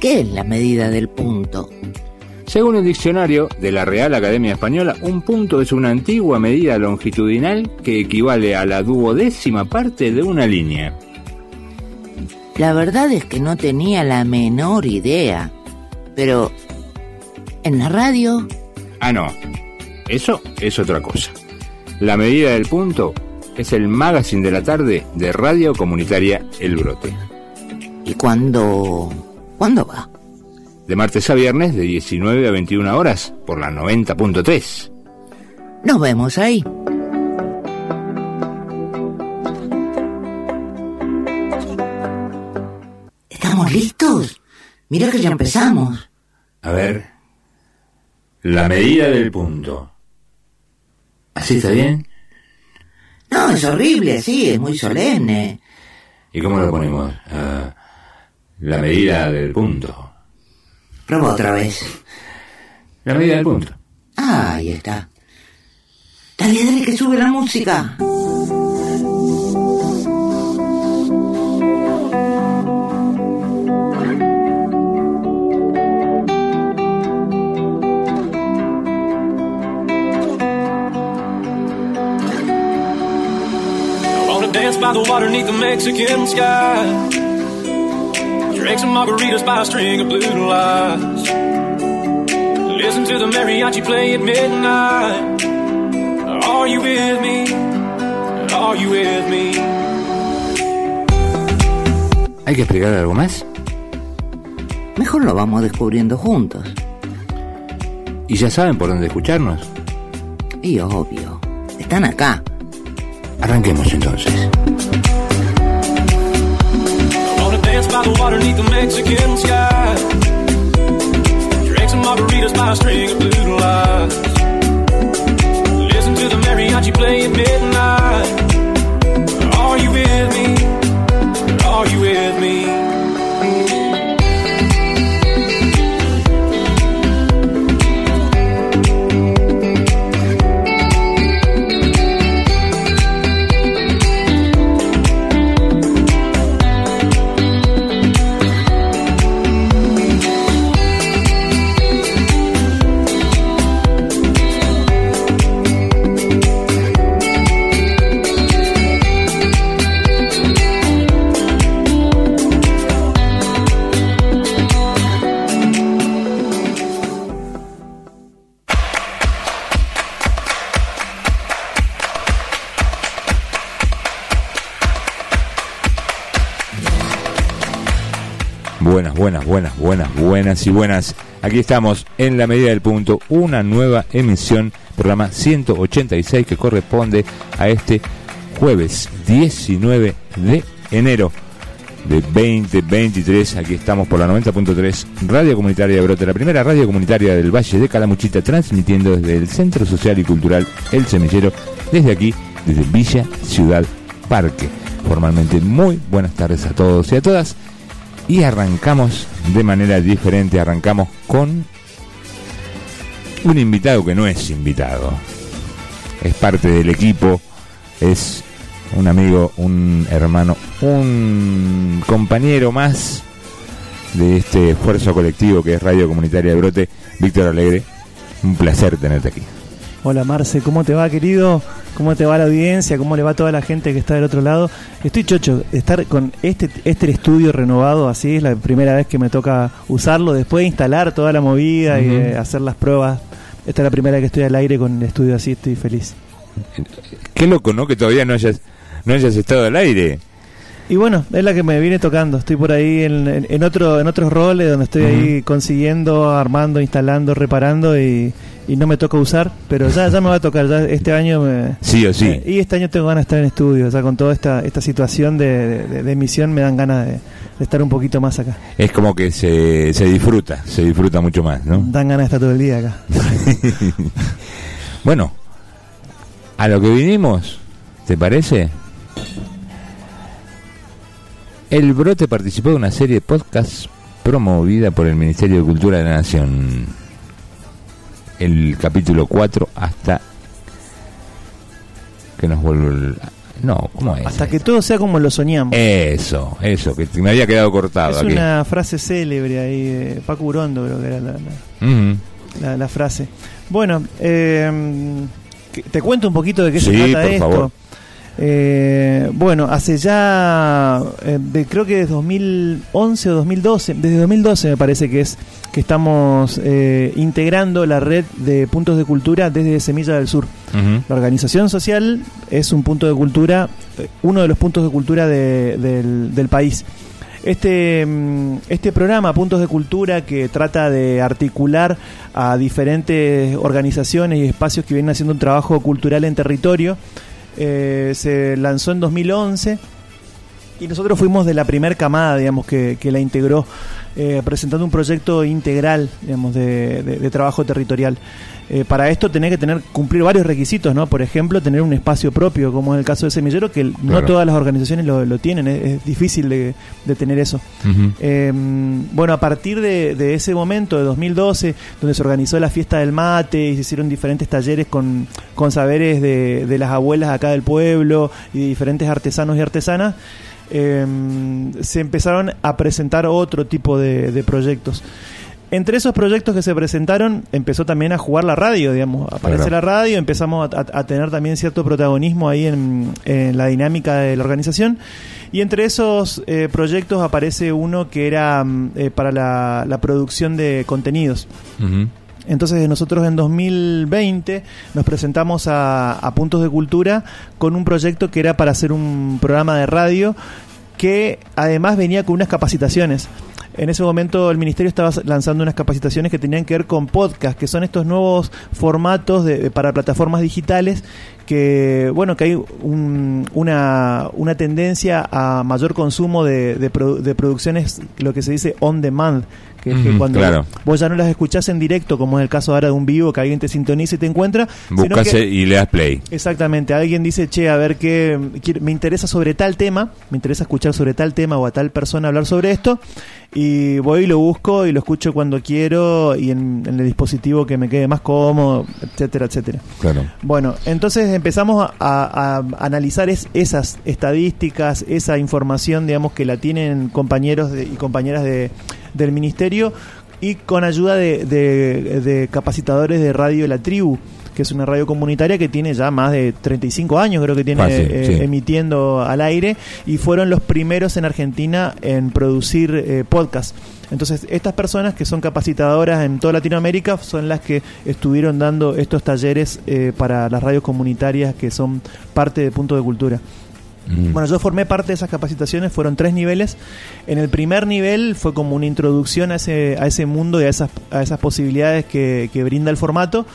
¿Qué es la medida del punto? Según el diccionario de la Real Academia Española, un punto es una antigua medida longitudinal que equivale a la duodécima parte de una línea. La verdad es que no tenía la menor idea. Pero... ¿En la radio? Ah, no. Eso es otra cosa. La medida del punto es el magazine de la tarde de Radio Comunitaria El Brote. ¿Y cuándo... cuándo va? De martes a viernes de 19 a 21 horas por la 90.3. Nos vemos ahí. ¿Estamos listos? Mira que ya empezamos. A ver. La medida del punto. ¿Así está bien? No, es horrible, sí, es muy solemne. ¿Y cómo lo ponemos? Ah, la medida del punto. Prueba otra vez. La medida del punto. Ah, ahí está. Dale, dale, que sube la música. I wanna dance by the water beneath the Mexican sky. Drink some margaritas by a string of blue lights. Listen to the mariachi play at midnight. Are you with me? Are you with me? ¿Hay que explicar algo más? Mejor lo vamos descubriendo juntos. ¿Y ya saben por dónde escucharnos? Y obvio, están acá. Arranquemos entonces. By the water beneath the Mexican sky. Drink some margaritas by a string of blue lights. Listen to the mariachi play at midnight. Are you with me? Are you with me? Buenas, buenas, y buenas. Aquí estamos en la medida del punto, una nueva emisión, programa 186 que corresponde a este jueves 19 de enero de 2023. Aquí estamos por la 90.3 Radio Comunitaria de Brote, la primera radio comunitaria del Valle de Calamuchita, transmitiendo desde el Centro Social y Cultural El Semillero, desde aquí, desde Villa Ciudad Parque. Formalmente, muy buenas tardes a todos y a todas. Y arrancamos de manera diferente, arrancamos con un invitado que no es invitado. Es parte del equipo, es un amigo, un hermano, un compañero más de este esfuerzo colectivo que es Radio Comunitaria de Brote, Víctor Alegre. Un placer tenerte aquí. Hola Marce, ¿cómo te va querido? ¿Cómo te va la audiencia? ¿Cómo le va a toda la gente que está del otro lado? Estoy chocho, estar con este, este estudio renovado así, es la primera vez que me toca usarlo, después de instalar toda la movida y Ujú. eh, hacer las pruebas. Esta es la primera vez que estoy al aire con el estudio así, estoy feliz. Qué loco, ¿no? Que todavía no hayas, no hayas estado al aire. Y bueno, es la que me viene tocando. Estoy por ahí en, en- en otro, en otros roles donde estoy ahí consiguiendo, armando, instalando, reparando y, y no me toca usar, pero ya, ya me va a tocar. Ya este año me, Sí o sí. Eh, y este año tengo ganas de estar en estudio, sea, con toda esta, esta situación de, de- de emisión me dan ganas de, de estar un poquito más acá. Es como que se, se disfruta, se disfruta mucho más, ¿no? Dan ganas de estar todo el día acá. bueno, a lo que vinimos, ¿te parece? El Brote participó de una serie de podcasts promovida por el Ministerio de Cultura de la Nación. El capítulo 4 hasta que nos vuelve el- No, ¿cómo es? Hasta que todo sea como lo soñamos. Eso, eso, que me había quedado cortado es aquí. una frase célebre ahí de Paco Urondo, creo que era la, la- Ujú. la- la frase. Bueno, eh, te cuento un poquito de qué se trata por esto. favor. Eh, bueno, hace ya, eh, de- creo que desde 2011 o 2012, desde 2012 me parece que es que estamos eh, integrando la red de puntos de cultura desde Semilla del Sur. La organización social es un punto de cultura, eh, uno de los puntos de cultura de- del, del país. Este, mm, este programa, Puntos de Cultura, que trata de articular a diferentes organizaciones y espacios que vienen haciendo un trabajo cultural en territorio, eh, se lanzó en 2011 y nosotros fuimos de la primer camada, digamos, que, que la integró, eh, presentando un proyecto integral, digamos, de, de- de trabajo territorial. Eh, para esto tenés que tener cumplir varios requisitos, ¿no? Por ejemplo, tener un espacio propio, como es el caso de Semillero, que no Claro. todas las organizaciones lo, lo tienen, es, es difícil de, de tener eso. Eh, bueno, a partir de, de ese momento, de 2012, donde se organizó la fiesta del mate y se hicieron diferentes talleres con, con saberes de, de las abuelas acá del pueblo y de diferentes artesanos y artesanas, eh, se empezaron a presentar otro tipo de, de proyectos. Entre esos proyectos que se presentaron, empezó también a jugar la radio, digamos. Aparece Claro. la radio, empezamos a, tener también cierto protagonismo ahí en, en la dinámica de la organización. Y entre esos eh, proyectos aparece uno que era mm, eh, para la, la producción de contenidos. Entonces nosotros en 2020 nos presentamos a, Puntos de Cultura con un proyecto que era para hacer un programa de radio que además venía con unas capacitaciones. En ese momento el ministerio estaba lanzando unas capacitaciones que tenían que ver con podcast, que son estos nuevos formatos de- para plataformas digitales que, bueno, que hay un- una, una tendencia a mayor consumo de, de produ- de producciones, lo que se dice on demand, que es que Ujú, cuando claro. vos ya no las escuchás en directo, como es el caso ahora de un vivo, que alguien te sintoniza y te encuentra, Buscas y le das play. Exactamente, alguien dice, che, a ver qué, me interesa sobre tal tema, me interesa escuchar sobre tal tema o a tal persona hablar sobre esto, y voy y lo busco y lo escucho cuando quiero y en, en el dispositivo que me quede más cómodo, etcétera, etcétera. Claro. Bueno, entonces empezamos a, analizar es- esas estadísticas, esa información, digamos, que la tienen compañeros de- y compañeras de, del ministerio y con ayuda de, de- de capacitadores de Radio La Tribu, que es una radio comunitaria que tiene ya más de 35 años, creo que tiene eh, sí. emitiendo al aire y fueron los primeros en Argentina en producir eh, podcast. Entonces, estas personas que son capacitadoras en toda Latinoamérica son las que estuvieron dando estos talleres eh, para las radios comunitarias que son parte de Punto de Cultura. Mm. Bueno, yo formé parte de esas capacitaciones, fueron tres niveles. En el primer nivel fue como una introducción a ese, a ese mundo y a esas, a esas posibilidades que, que brinda el formato.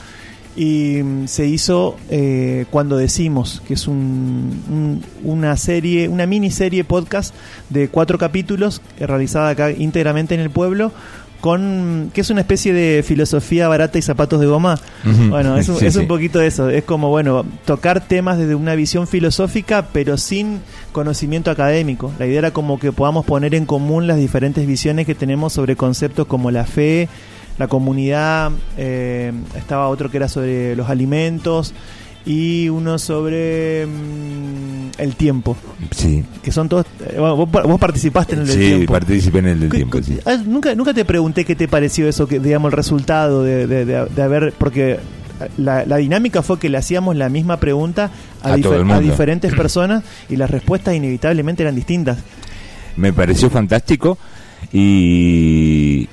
Y mm, se hizo eh, Cuando Decimos, que es un- un- una serie, una miniserie podcast de cuatro capítulos eh, realizada acá íntegramente en el pueblo. Con, que es una especie de filosofía barata y zapatos de goma. Bueno, es, un- Sí, es un poquito eso. Es como, bueno, tocar temas desde una visión filosófica, pero sin conocimiento académico. La idea era como que podamos poner en común las diferentes visiones que tenemos sobre conceptos como la fe, la comunidad, eh, estaba otro que era sobre los alimentos y uno sobre mm, el tiempo, Sí. que son todos... eh, bueno, vos, vos participaste en el del Sí, tiempo. participé en el del ¿Qué- tiempo, sí. ah, nunca, nunca te pregunté qué te pareció eso, que digamos el resultado de, de- de- de haber, porque la, la dinámica fue que le hacíamos la misma pregunta a, difer- diferentes personas y las respuestas inevitablemente eran distintas. me pareció fantástico y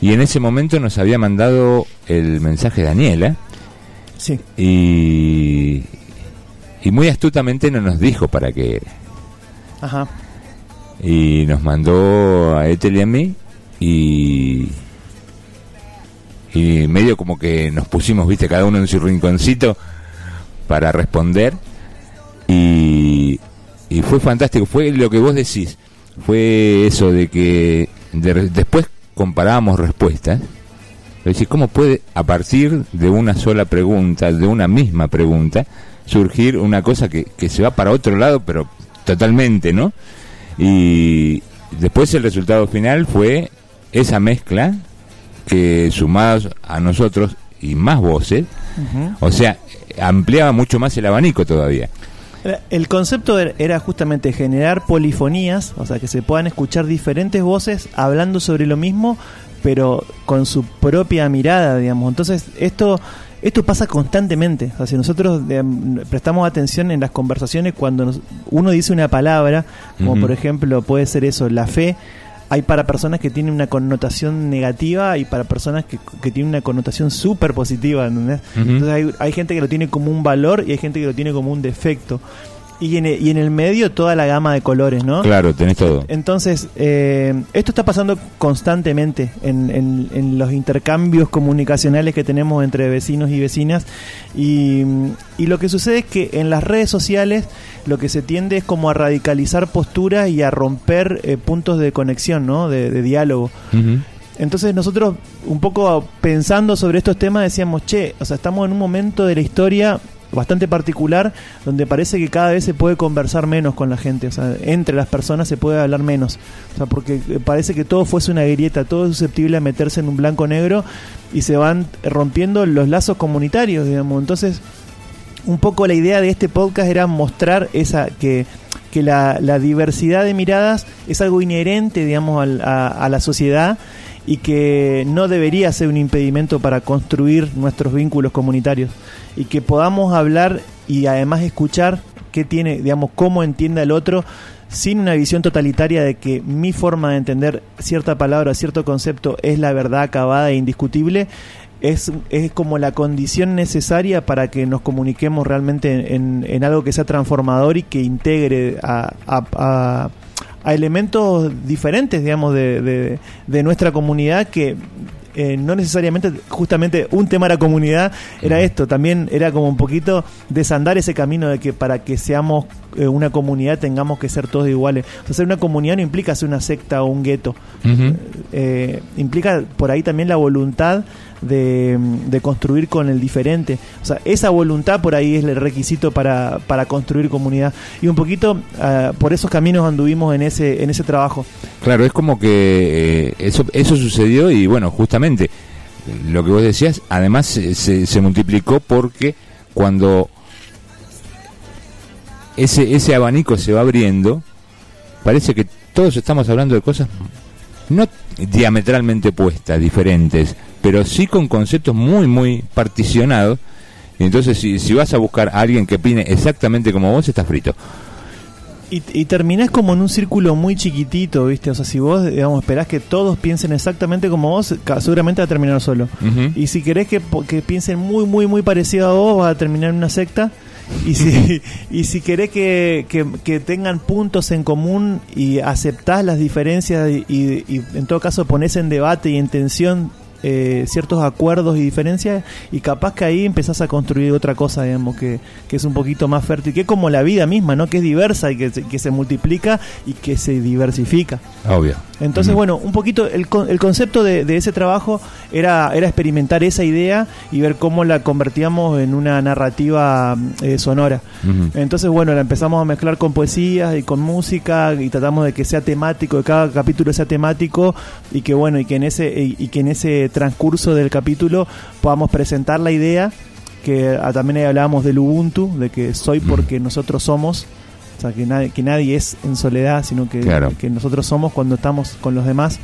y en ese momento nos había mandado el mensaje Daniela Sí, y y muy astutamente no nos dijo para qué era. Ajá. y nos mandó a Ethel y a mí y y medio como que nos pusimos viste cada uno en su rinconcito para responder. Y, y fue fantástico fue lo que vos decís fue eso de que de- después comparábamos respuestas es decir, ¿cómo puede a partir de una sola pregunta, de una misma pregunta, surgir una cosa que, que se va para otro lado, pero totalmente, ¿no? Y después el resultado final fue esa mezcla que sumados a nosotros y más voces, o sea, ampliaba mucho más el abanico todavía. El concepto er- era justamente generar polifonías, o sea, que se puedan escuchar diferentes voces hablando sobre lo mismo, pero con su propia mirada, digamos. Entonces, esto esto pasa constantemente. O sea, si nosotros prestamos atención en las conversaciones cuando nos- uno dice una palabra, como por ejemplo puede ser eso, la fe, hay para personas que tienen una connotación negativa y para personas que, que tienen una connotación súper positiva. ¿entendés? Entonces hay, hay gente que lo tiene como un valor y hay gente que lo tiene como un defecto. Y en, el- y en el medio toda la gama de colores, ¿no? Claro, tenés todo. Entonces, eh, esto está pasando constantemente en, en- en los intercambios comunicacionales que tenemos entre vecinos y vecinas. Y, y lo que sucede es que en las redes sociales lo que se tiende es como a radicalizar posturas y a romper eh, puntos de conexión, ¿no? De, de diálogo. Entonces nosotros, un poco pensando sobre estos temas, decíamos, che, o sea, estamos en un momento de la historia bastante particular donde parece que cada vez se puede conversar menos con la gente, o sea, entre las personas se puede hablar menos, o sea, porque eh, parece que todo fuese una grieta, todo es susceptible a meterse en un blanco-negro y se van rompiendo los lazos comunitarios, digamos. Entonces, un poco la idea de este podcast era mostrar esa que, que la, la diversidad de miradas es algo inherente, digamos, a, a la sociedad y que no debería ser un impedimento para construir nuestros vínculos comunitarios. Y que podamos hablar y además escuchar qué tiene, digamos, cómo entiende al otro sin una visión totalitaria de que mi forma de entender cierta palabra, cierto concepto es la verdad acabada e indiscutible, es, es como la condición necesaria para que nos comuniquemos realmente en, algo que sea transformador y que integre a- a elementos diferentes, digamos, de, de- de nuestra comunidad que eh, no necesariamente, justamente un tema de la comunidad era esto, también era como un poquito desandar ese camino de que para que seamos eh, una comunidad tengamos que ser todos iguales. O sea, ser una comunidad no implica ser una secta o un gueto. Eh, implica por ahí también la voluntad de, construir con el diferente. O sea, esa voluntad por ahí es el requisito para, para construir comunidad. Y un poquito ah, por esos caminos anduvimos en ese, en ese trabajo. Claro, es como que eh, eso, eso sucedió y bueno, justamente lo que vos decías, además se, se- se multiplicó porque cuando ese, ese abanico se va abriendo, parece que todos estamos hablando de cosas no diametralmente opuestas, diferentes, pero sí con conceptos muy, muy particionados. Y entonces, si, si vas a buscar a alguien que opine exactamente como vos, estás frito. Y, y terminás como en un círculo muy chiquitito, ¿viste? O sea, si vos, digamos, esperás que todos piensen exactamente como vos, seguramente va a terminar solo. Y si querés que, que piensen muy, muy, muy parecido a vos, vas a terminar en una secta. Y si, y si querés que, que- que tengan puntos en común y aceptás las diferencias y, y- y en todo caso ponés en debate y en tensión eh, ciertos acuerdos y diferencias y capaz que ahí empezás a construir otra cosa, digamos, que, que es un poquito más fértil, que es como la vida misma, ¿no? Que es diversa y que, que se multiplica y que se diversifica. Obvio. Entonces, bueno, un poquito el, el concepto de, de ese trabajo era, era experimentar esa idea y ver cómo la convertíamos en una narrativa eh, sonora. Entonces, bueno, la empezamos a mezclar con poesías y con música y tratamos de que sea temático, que cada capítulo sea temático y que bueno, y que en ese y, y que en ese transcurso del capítulo podamos presentar la idea que ah, también ahí hablábamos del Ubuntu, de que soy porque nosotros somos. O sea, que nadie, que nadie es en soledad, sino que, Claro. que nosotros somos cuando estamos con los demás.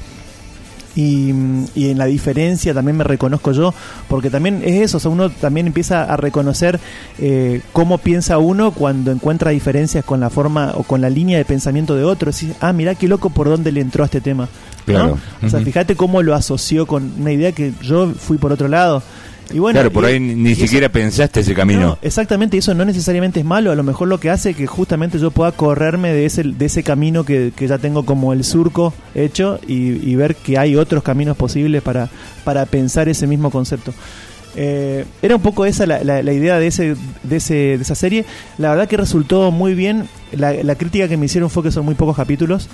Y, y en la diferencia también me reconozco yo, porque también es eso, o sea, uno también empieza a reconocer eh, cómo piensa uno cuando encuentra diferencias con la forma o con la línea de pensamiento de otro. Decís, ah, mirá qué loco por dónde le entró a este tema. ¿no? Claro. O sea, fíjate cómo lo asoció con una idea que yo fui por otro lado. Y bueno, claro, por y- ahí ni y eso- siquiera pensaste ese camino. no, exactamente, eso no necesariamente es malo, a lo mejor lo que hace es que justamente yo pueda correrme de ese, de ese camino que, que ya tengo como el surco hecho y, y ver que hay otros caminos posibles para, para pensar ese mismo concepto. Eh, era un poco esa la, la- la idea de, ese, de, ese, de esa serie. La verdad que resultó muy bien. La, la crítica que me hicieron fue que son muy pocos capítulos.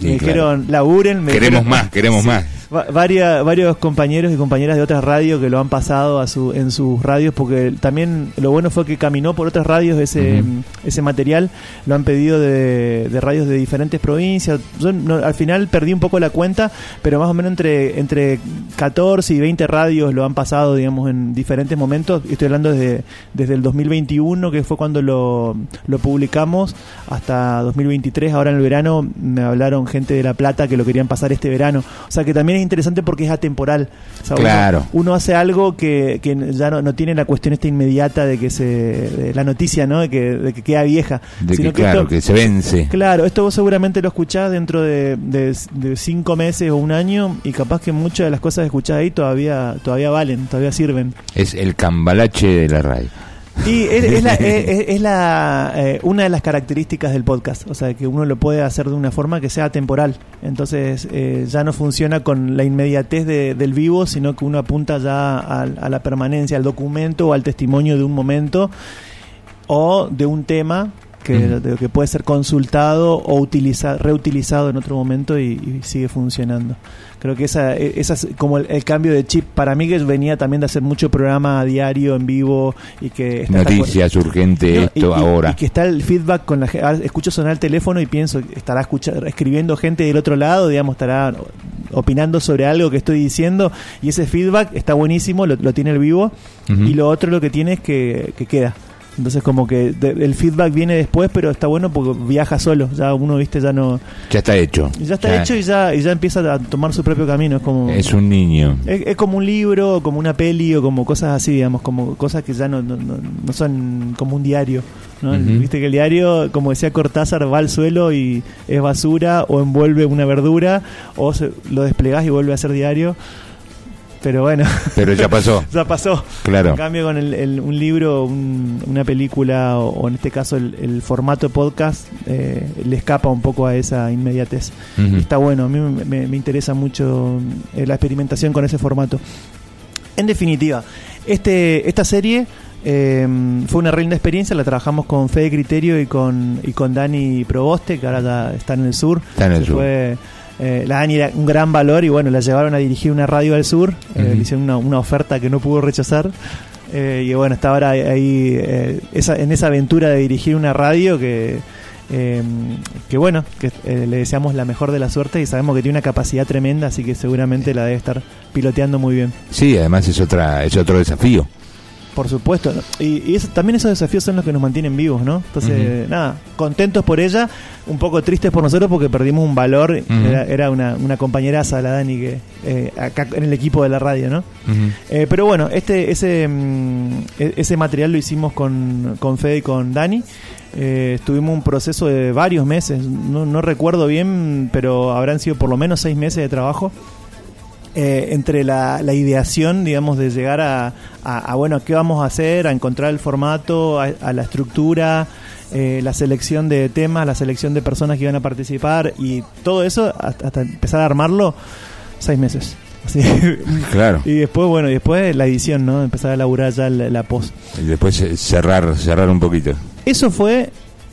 Sí, me claro. dijeron, laburen. Me Queremos dijeron- más, queremos Sí. más. Va- varia- varios compañeros y compañeras de otras radios que lo han pasado a su, en sus radios, porque también lo bueno fue que caminó por otras radios ese, Ujú. ese material, lo han pedido de, de radios de diferentes provincias. Yo no- al final perdí un poco la cuenta, pero más o menos entre, entre 14 y 20 radios lo han pasado, digamos, en diferentes momentos. Estoy hablando desde, desde el 2021, que fue cuando lo, lo publicamos, hasta 2023. Ahora en el verano me hablaron gente de La Plata que lo querían pasar este verano. O sea que también es interesante porque es atemporal. O sea, uno- Claro. Uno, hace algo que, que ya no, no tiene la cuestión esta inmediata de que se. de la noticia, ¿no? De que, de que queda vieja. De Sino que, claro, esto- que se vence. Claro, esto vos seguramente lo escuchás dentro de, de- de cinco meses o un año y capaz que muchas de las cosas que escuchás ahí todavía todavía valen, todavía sirven. Es el cambalache de la radio. Y es, es la, es- es- es la, eh, una de las características del podcast, o sea, que uno lo puede hacer de una forma que sea temporal. Entonces eh, ya no funciona con la inmediatez de- del vivo, sino que uno apunta ya a, a la permanencia, al documento o al testimonio de un momento o de un tema que, de- que puede ser consultado o utiliza, reutilizado en otro momento y, y sigue funcionando. Creo que esa, e- esa es como el, el cambio de chip para mí que venía también de hacer mucho programa a diario en vivo y que está- Noticias, urgente, no, esto, y- ahora. Y que está el feedback con la gente. Ahora Escucho sonar el teléfono y pienso, estará escuchando, escribiendo gente del otro lado, digamos, estará opinando sobre algo que estoy diciendo. Y ese feedback está buenísimo, lo, lo tiene el vivo. Y lo otro lo que tiene es que, que queda. Entonces como que de- el feedback viene después, pero está bueno porque viaja solo. Ya uno, viste, ya no... Ya está hecho. Ya está hecho y ya, y ya empieza a tomar su propio camino. Es como... Es un niño. Es, es como un libro, como una peli o como cosas así, digamos, como cosas que ya no, no, no- no son como un diario. ¿no? Viste que el diario, como decía Cortázar, va al suelo y es basura o envuelve una verdura o se- lo desplegás y vuelve a ser diario. Pero bueno, Pero ya pasó. ya pasó. Claro. En cambio, con el, el- un libro, un- una película o, o en este caso el, el formato podcast, eh, le escapa un poco a esa inmediatez. Y Está bueno, a mí me, me- me interesa mucho eh, la experimentación con ese formato. En definitiva, este, esta serie eh, fue una re linda experiencia, la trabajamos con Fede Criterio y con, y con Dani Proboste, que ahora ya está en el sur. Está en el Se sur. fue, eh, la Dani era un gran valor y bueno, la llevaron a dirigir una radio al sur, eh, le hicieron una, una oferta que no pudo rechazar. eh, y bueno, está ahora ahí esa, en esa aventura de dirigir una radio que, eh, que bueno, que le deseamos la mejor de la suerte y sabemos que tiene una capacidad tremenda, así que seguramente la debe estar piloteando muy bien. Sí, además es otra es otro desafío. Por supuesto, y, y eso- también esos desafíos son los que nos mantienen vivos, ¿no? Entonces, nada, contentos por ella, un poco tristes por nosotros porque perdimos un valor, era una, una compañeraza, la Dani, que eh, acá en el equipo de la radio, ¿no? Eh, pero bueno, este ese mm, e- ese material lo hicimos con, con Fede y con Dani. Eh, estuvimos un proceso de varios meses, no, no recuerdo bien, pero habrán sido por lo menos seis meses de trabajo. Eh, entre la, la ideación, digamos, de llegar a, a, a, bueno, qué vamos a hacer, a encontrar el formato, a, a la estructura, eh, la selección de temas, la selección de personas que iban a participar y todo eso, hasta, hasta empezar a armarlo, seis meses. Claro. Y después, bueno, y después la edición, ¿no? Empezar a elaborar ya la, la post. Y después eh, cerrar cerrar un poquito. Eso fue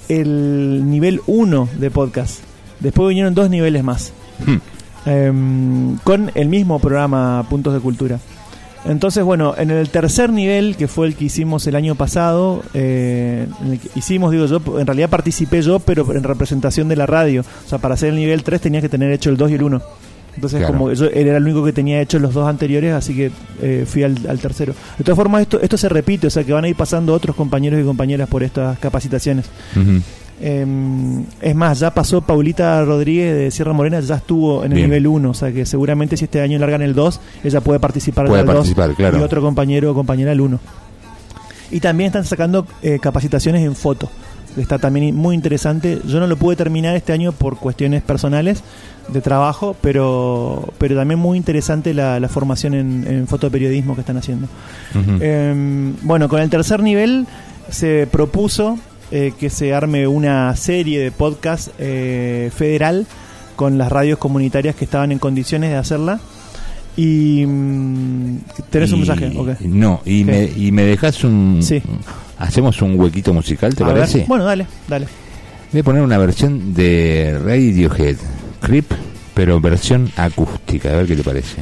el nivel 1 de podcast. Después vinieron dos niveles más. Hmm. Em, con el mismo programa Puntos de Cultura. Entonces, bueno, en el tercer nivel, que fue el que hicimos el año pasado, eh, en el que hicimos, digo yo, en realidad participé yo, pero en representación de la radio. O sea, para hacer el nivel 3 tenía que tener hecho el 2 y el 1. Entonces, Claro. como yo era el único que tenía hecho los dos anteriores, así que eh, fui al, al tercero. De todas formas, esto, esto se repite, o sea, que van a ir pasando otros compañeros y compañeras por estas capacitaciones. Ujú. Eh, es más, ya pasó Paulita Rodríguez de Sierra Morena, ya estuvo en el Bien. nivel 1, o sea que seguramente si este año largan el 2, ella puede participar Puede del 2 participar, claro. y otro compañero o compañera el 1. Y también están sacando eh, capacitaciones en foto. Está también muy interesante. Yo no lo pude terminar este año por cuestiones personales de trabajo, pero, pero también muy interesante la, la formación en, en fotoperiodismo que están haciendo. Eh, bueno, con el tercer nivel se propuso eh, que se arme una serie de podcast eh, federal con las radios comunitarias que estaban en condiciones de hacerla. Y mm, tenés un mensaje, ok. No, y me, y me dejas un. Sí. Hacemos un huequito musical, ¿te A ver. parece? Bueno, dale, dale. Voy a poner una versión de Radiohead, Creep, pero versión acústica, a ver qué te parece.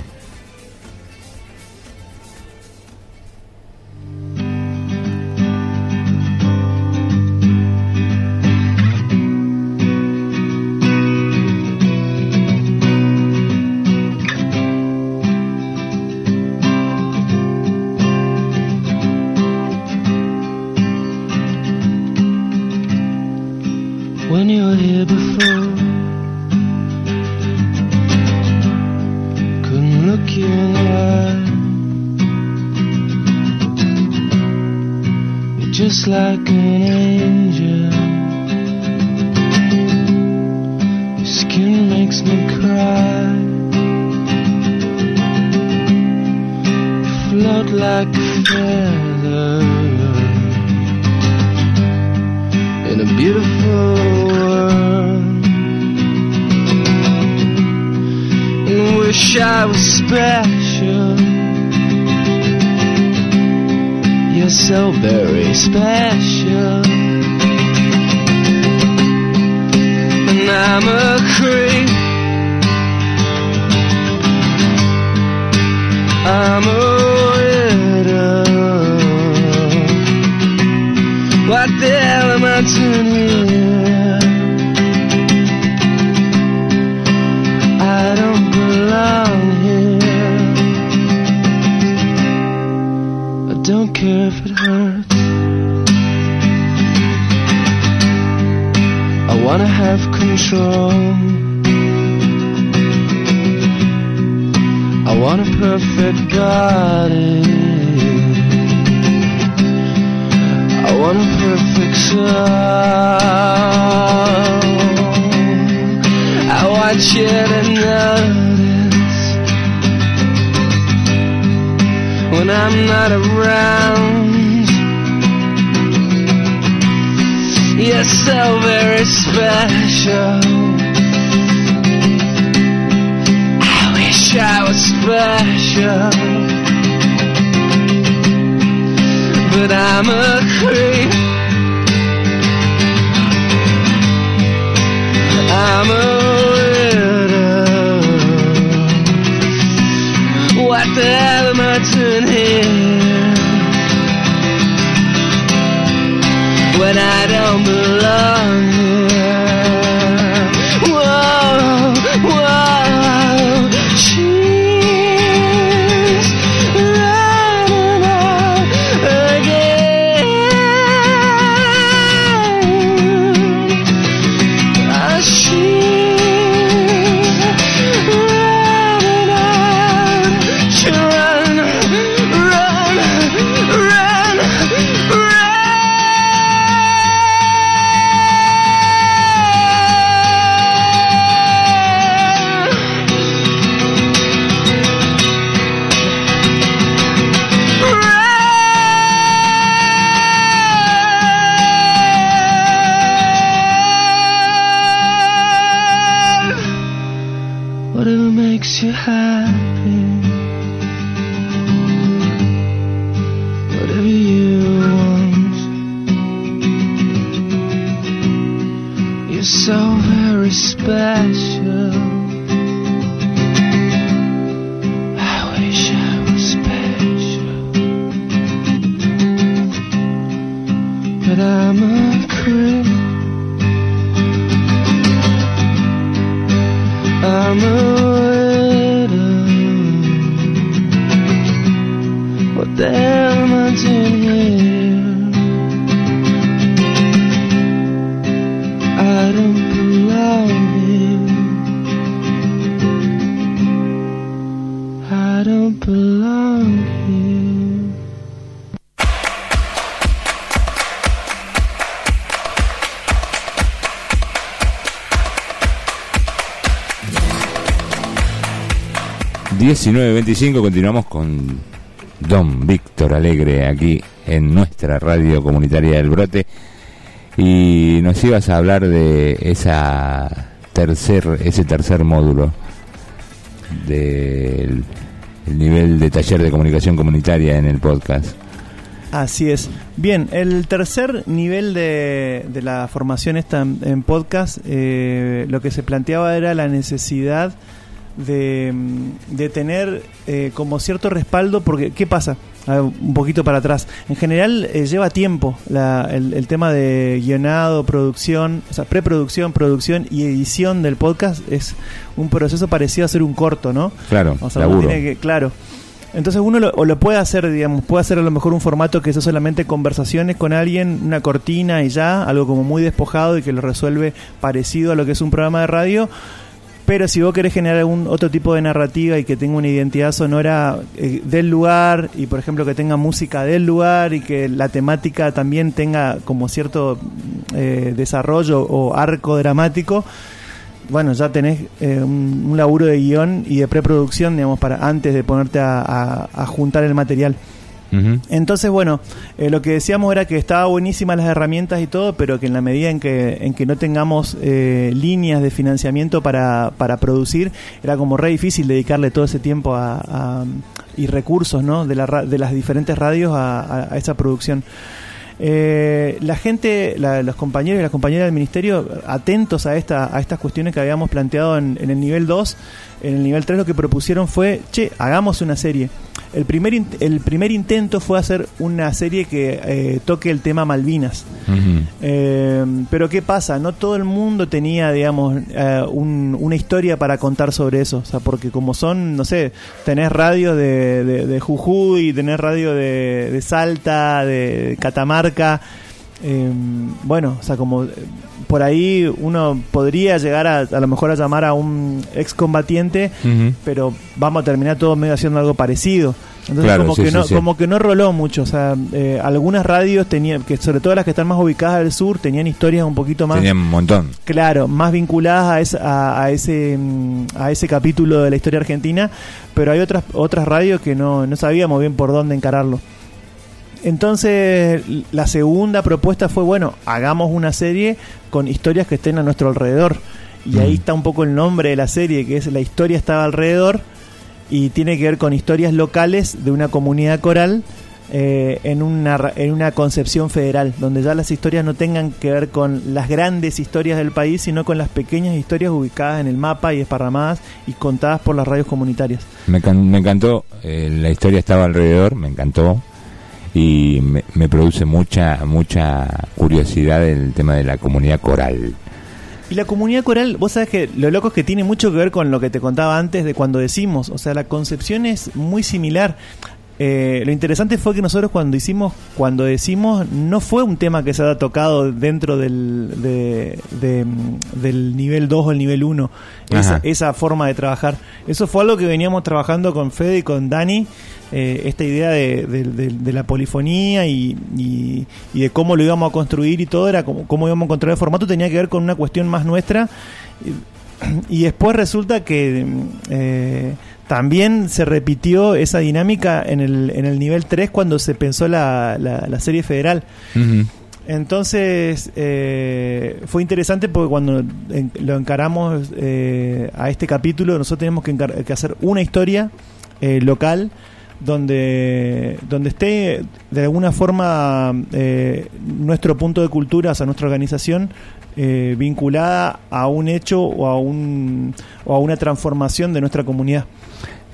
Wish I was special. You're so very special. And I'm a creep. I'm a widow. What the hell am I doing here? Wanna have control. I want a perfect body. I want a perfect soul. I want you to notice when I'm not around. You're so very special. I wish I was special but I'm a creep. I'm a widow. What the hell am I doing here? When I don't belong 19.25 continuamos con Don Víctor Alegre aquí en nuestra radio comunitaria del Brote y nos ibas a hablar de esa tercer ese tercer módulo del el nivel de taller de comunicación comunitaria en el podcast Así es. Bien, el tercer nivel de, de la formación esta en, en podcast, eh, lo que se planteaba era la necesidad de, de tener eh, como cierto respaldo, porque ¿qué pasa? A ver, un poquito para atrás. En general eh, lleva tiempo la- el, el tema de guionado, producción, o sea, preproducción, producción y edición del podcast es un proceso parecido a hacer un corto, ¿no? Claro, O sea, laburo. tiene que, claro. Entonces uno lo, o lo puede hacer, digamos, puede hacer a lo mejor un formato que sea solamente conversaciones con alguien, una cortina y ya, algo como muy despojado y que lo resuelve parecido a lo que es un programa de radio. Pero si vos querés generar algún otro tipo de narrativa y que tenga una identidad sonora eh, del lugar y por ejemplo que tenga música del lugar y que la temática también tenga como cierto eh, desarrollo o arco dramático, bueno, ya tenés eh, un, laburo de guion y de preproducción, digamos, para antes de ponerte a juntar el material. Entonces, bueno, eh, lo que decíamos era que estaba buenísimas las herramientas y todo, pero que en la medida en que, en que no tengamos eh, líneas de financiamiento para, para producir, era como re difícil dedicarle todo ese tiempo a, y recursos ¿no? de, la de las diferentes radios a, a- a esa producción. Eh, la gente, la- los compañeros y las compañeras del ministerio, atentos a, esta, a estas cuestiones que habíamos planteado en, en el nivel 2, en el nivel 3 lo que propusieron fue, che, hagamos una serie. El primer, in- el primer intento fue hacer una serie que eh, toque el tema Malvinas. Eh, pero ¿qué pasa? No todo el mundo tenía, digamos, eh, un- una historia para contar sobre eso. O sea, porque como son, no sé, tenés radio de, de, de Jujuy, tenés radio de, de Salta, de Catamarca. Eh, bueno, o sea, como eh, por ahí uno podría llegar a, a lo mejor a llamar a un excombatiente Ujú. pero vamos a terminar todo medio haciendo algo parecido. Entonces Claro, como sí, que no sí. como que no roló mucho, o sea, eh, algunas radios tenían que sobre todo las que están más ubicadas al sur tenían historias un poquito más Tenían un montón. claro, más vinculadas a, esa- a, a ese mm, a ese capítulo de la historia argentina, pero hay otras otras radios que no no sabíamos bien por dónde encararlo. Entonces, la segunda propuesta fue, bueno, hagamos una serie con historias que estén a nuestro alrededor. Y ahí está un poco el nombre de la serie, que es La historia estaba alrededor y tiene que ver con historias locales de una comunidad coral eh, en, una, en una concepción federal, donde ya las historias no tengan que ver con las grandes historias del país, sino con las pequeñas historias ubicadas en el mapa y esparramadas y contadas por las radios comunitarias. Me, can- me encantó, eh, la historia estaba alrededor, me encantó y me, me produce mucha mucha curiosidad el tema de la comunidad coral. Y la comunidad coral, vos sabés que lo loco es que tiene mucho que ver con lo que te contaba antes de cuando decimos, o sea, la concepción es muy similar. Eh, lo interesante fue que nosotros cuando hicimos, cuando decimos, no fue un tema que se haya tocado dentro del, de- de, mm, del nivel 2 o el nivel 1, esa, esa forma de trabajar. Eso fue algo que veníamos trabajando con Fede y con Dani, eh, esta idea de, de- de- de la polifonía y, y- y de cómo lo íbamos a construir y todo, era como, cómo íbamos a encontrar el formato, tenía que ver con una cuestión más nuestra. Y, y después resulta que eh, también se repitió esa dinámica en el, en el nivel 3 cuando se pensó la, la- la serie federal. Entonces eh, fue interesante porque cuando en- lo encaramos eh, a este capítulo, nosotros teníamos que, que hacer una historia eh, local donde, donde esté de alguna forma eh, nuestro punto de cultura, o sea, nuestra organización, eh, vinculada a un hecho o a, un, o a una transformación de nuestra comunidad.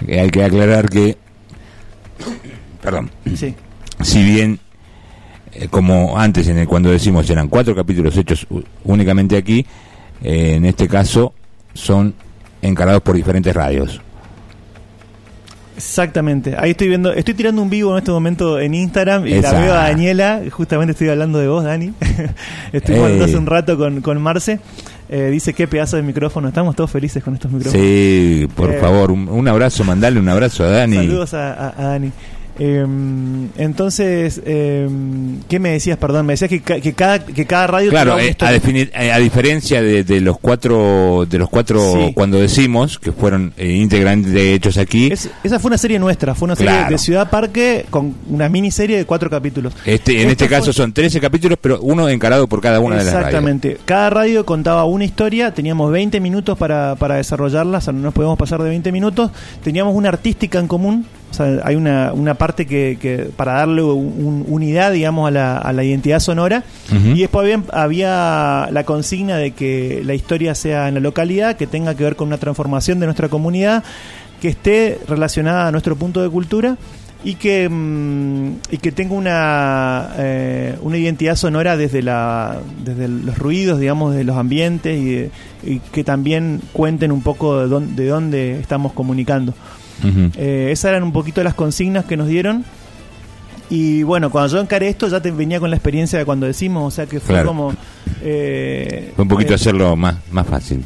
Eh, Hay que aclarar que, perdón, Sí. si bien eh, como antes en el, cuando decimos eran cuatro capítulos hechos únicamente aquí, en este caso son encarados por diferentes radios. Exactamente. Ahí estoy viendo, estoy tirando un vivo en este momento en Instagram y Esa. la veo a Daniela. Justamente estoy hablando de vos, Dani. estoy Ey. hace un rato con, con Marce. Eh, dice qué pedazo de micrófono. Estamos todos felices con estos micrófonos. Sí, por Eh, favor, un, un abrazo, mandale un abrazo a Dani. Saludos a, a- a Dani. Eh, entonces, eh, ¿qué me decías? Perdón, me decías que, ca- que cada, que cada radio Claro, eh, a, eh, a diferencia de, de los cuatro, de los cuatro Sí. cuando decimos que fueron eh, íntegramente hechos aquí, Es- esa fue una serie nuestra, fue una serie Claro. de Ciudad Parque con una miniserie de cuatro capítulos. este, en este caso son 13 capítulos, pero uno encarado por cada una de las radios. Exactamente. Cada radio contaba una historia, teníamos 20 minutos para, para desarrollarla, o sea, no nos podíamos pasar de 20 minutos. Teníamos una artística en común, O sea, hay una, una parte que, que para darle un- unidad, digamos, a la, a la identidad sonora. Y después había, había la consigna de que la historia sea en la localidad, que tenga que ver con una transformación de nuestra comunidad, que esté relacionada a nuestro punto de cultura y que, mm, y que tenga una, eh, una identidad sonora desde, la, desde los ruidos, digamos, de los ambientes y, de- y que también cuenten un poco de dónde, de dónde estamos comunicando. Eh, esas eran un poquito las consignas que nos dieron. Y bueno, cuando yo encaré esto ya te venía con la experiencia de cuando decimos, o sea que fue Claro. como... eh, Fue un poquito eh, hacerlo más, más fácil.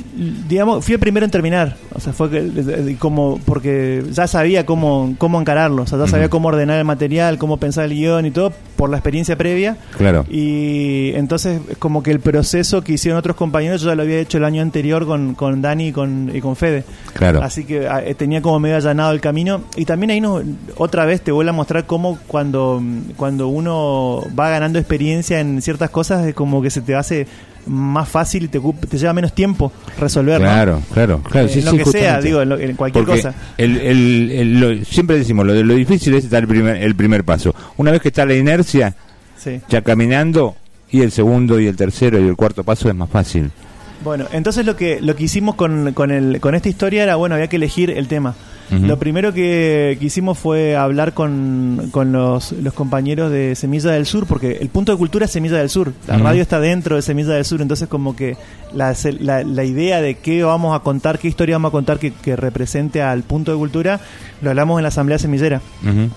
digamos, fui el primero en terminar, o sea, fue que, como porque ya sabía cómo, cómo encararlo, o sea, ya sabía Ujú. cómo ordenar el material, cómo pensar el guion y todo por la experiencia previa. Claro. Y entonces, como que el proceso que hicieron otros compañeros, yo ya lo había hecho el año anterior con, con Dani y con, y con Fede. Claro. Así que ah, eh, tenía como medio allanado el camino. Y también ahí nos, otra vez te vuelvo a mostrar cómo cuando, cuando uno va ganando experiencia en ciertas cosas, es como que se te hace más fácil y te, lleva menos tiempo resolver. ¿no? Claro, claro, claro. Eh, sí, lo sí, que sea, digo, en, lo- en cualquier Porque cosa. el, el- el- lo- siempre decimos, lo lo difícil es dar el primer, el primer paso. Una vez que está la inercia, Sí. ya caminando, y el segundo, y el tercero, y el cuarto paso es más fácil. Bueno, entonces lo que lo que hicimos con, con, el, con esta historia era, bueno, había que elegir el tema. Lo primero que, que hicimos fue hablar con, con los, los compañeros de Semilla del Sur, porque el punto de cultura es Semilla del Sur. La radio está dentro de Semilla del Sur, entonces como que la, la, la idea de qué vamos a contar, qué historia vamos a contar que, que represente al punto de cultura, lo hablamos en la Asamblea Semillera. Ujú.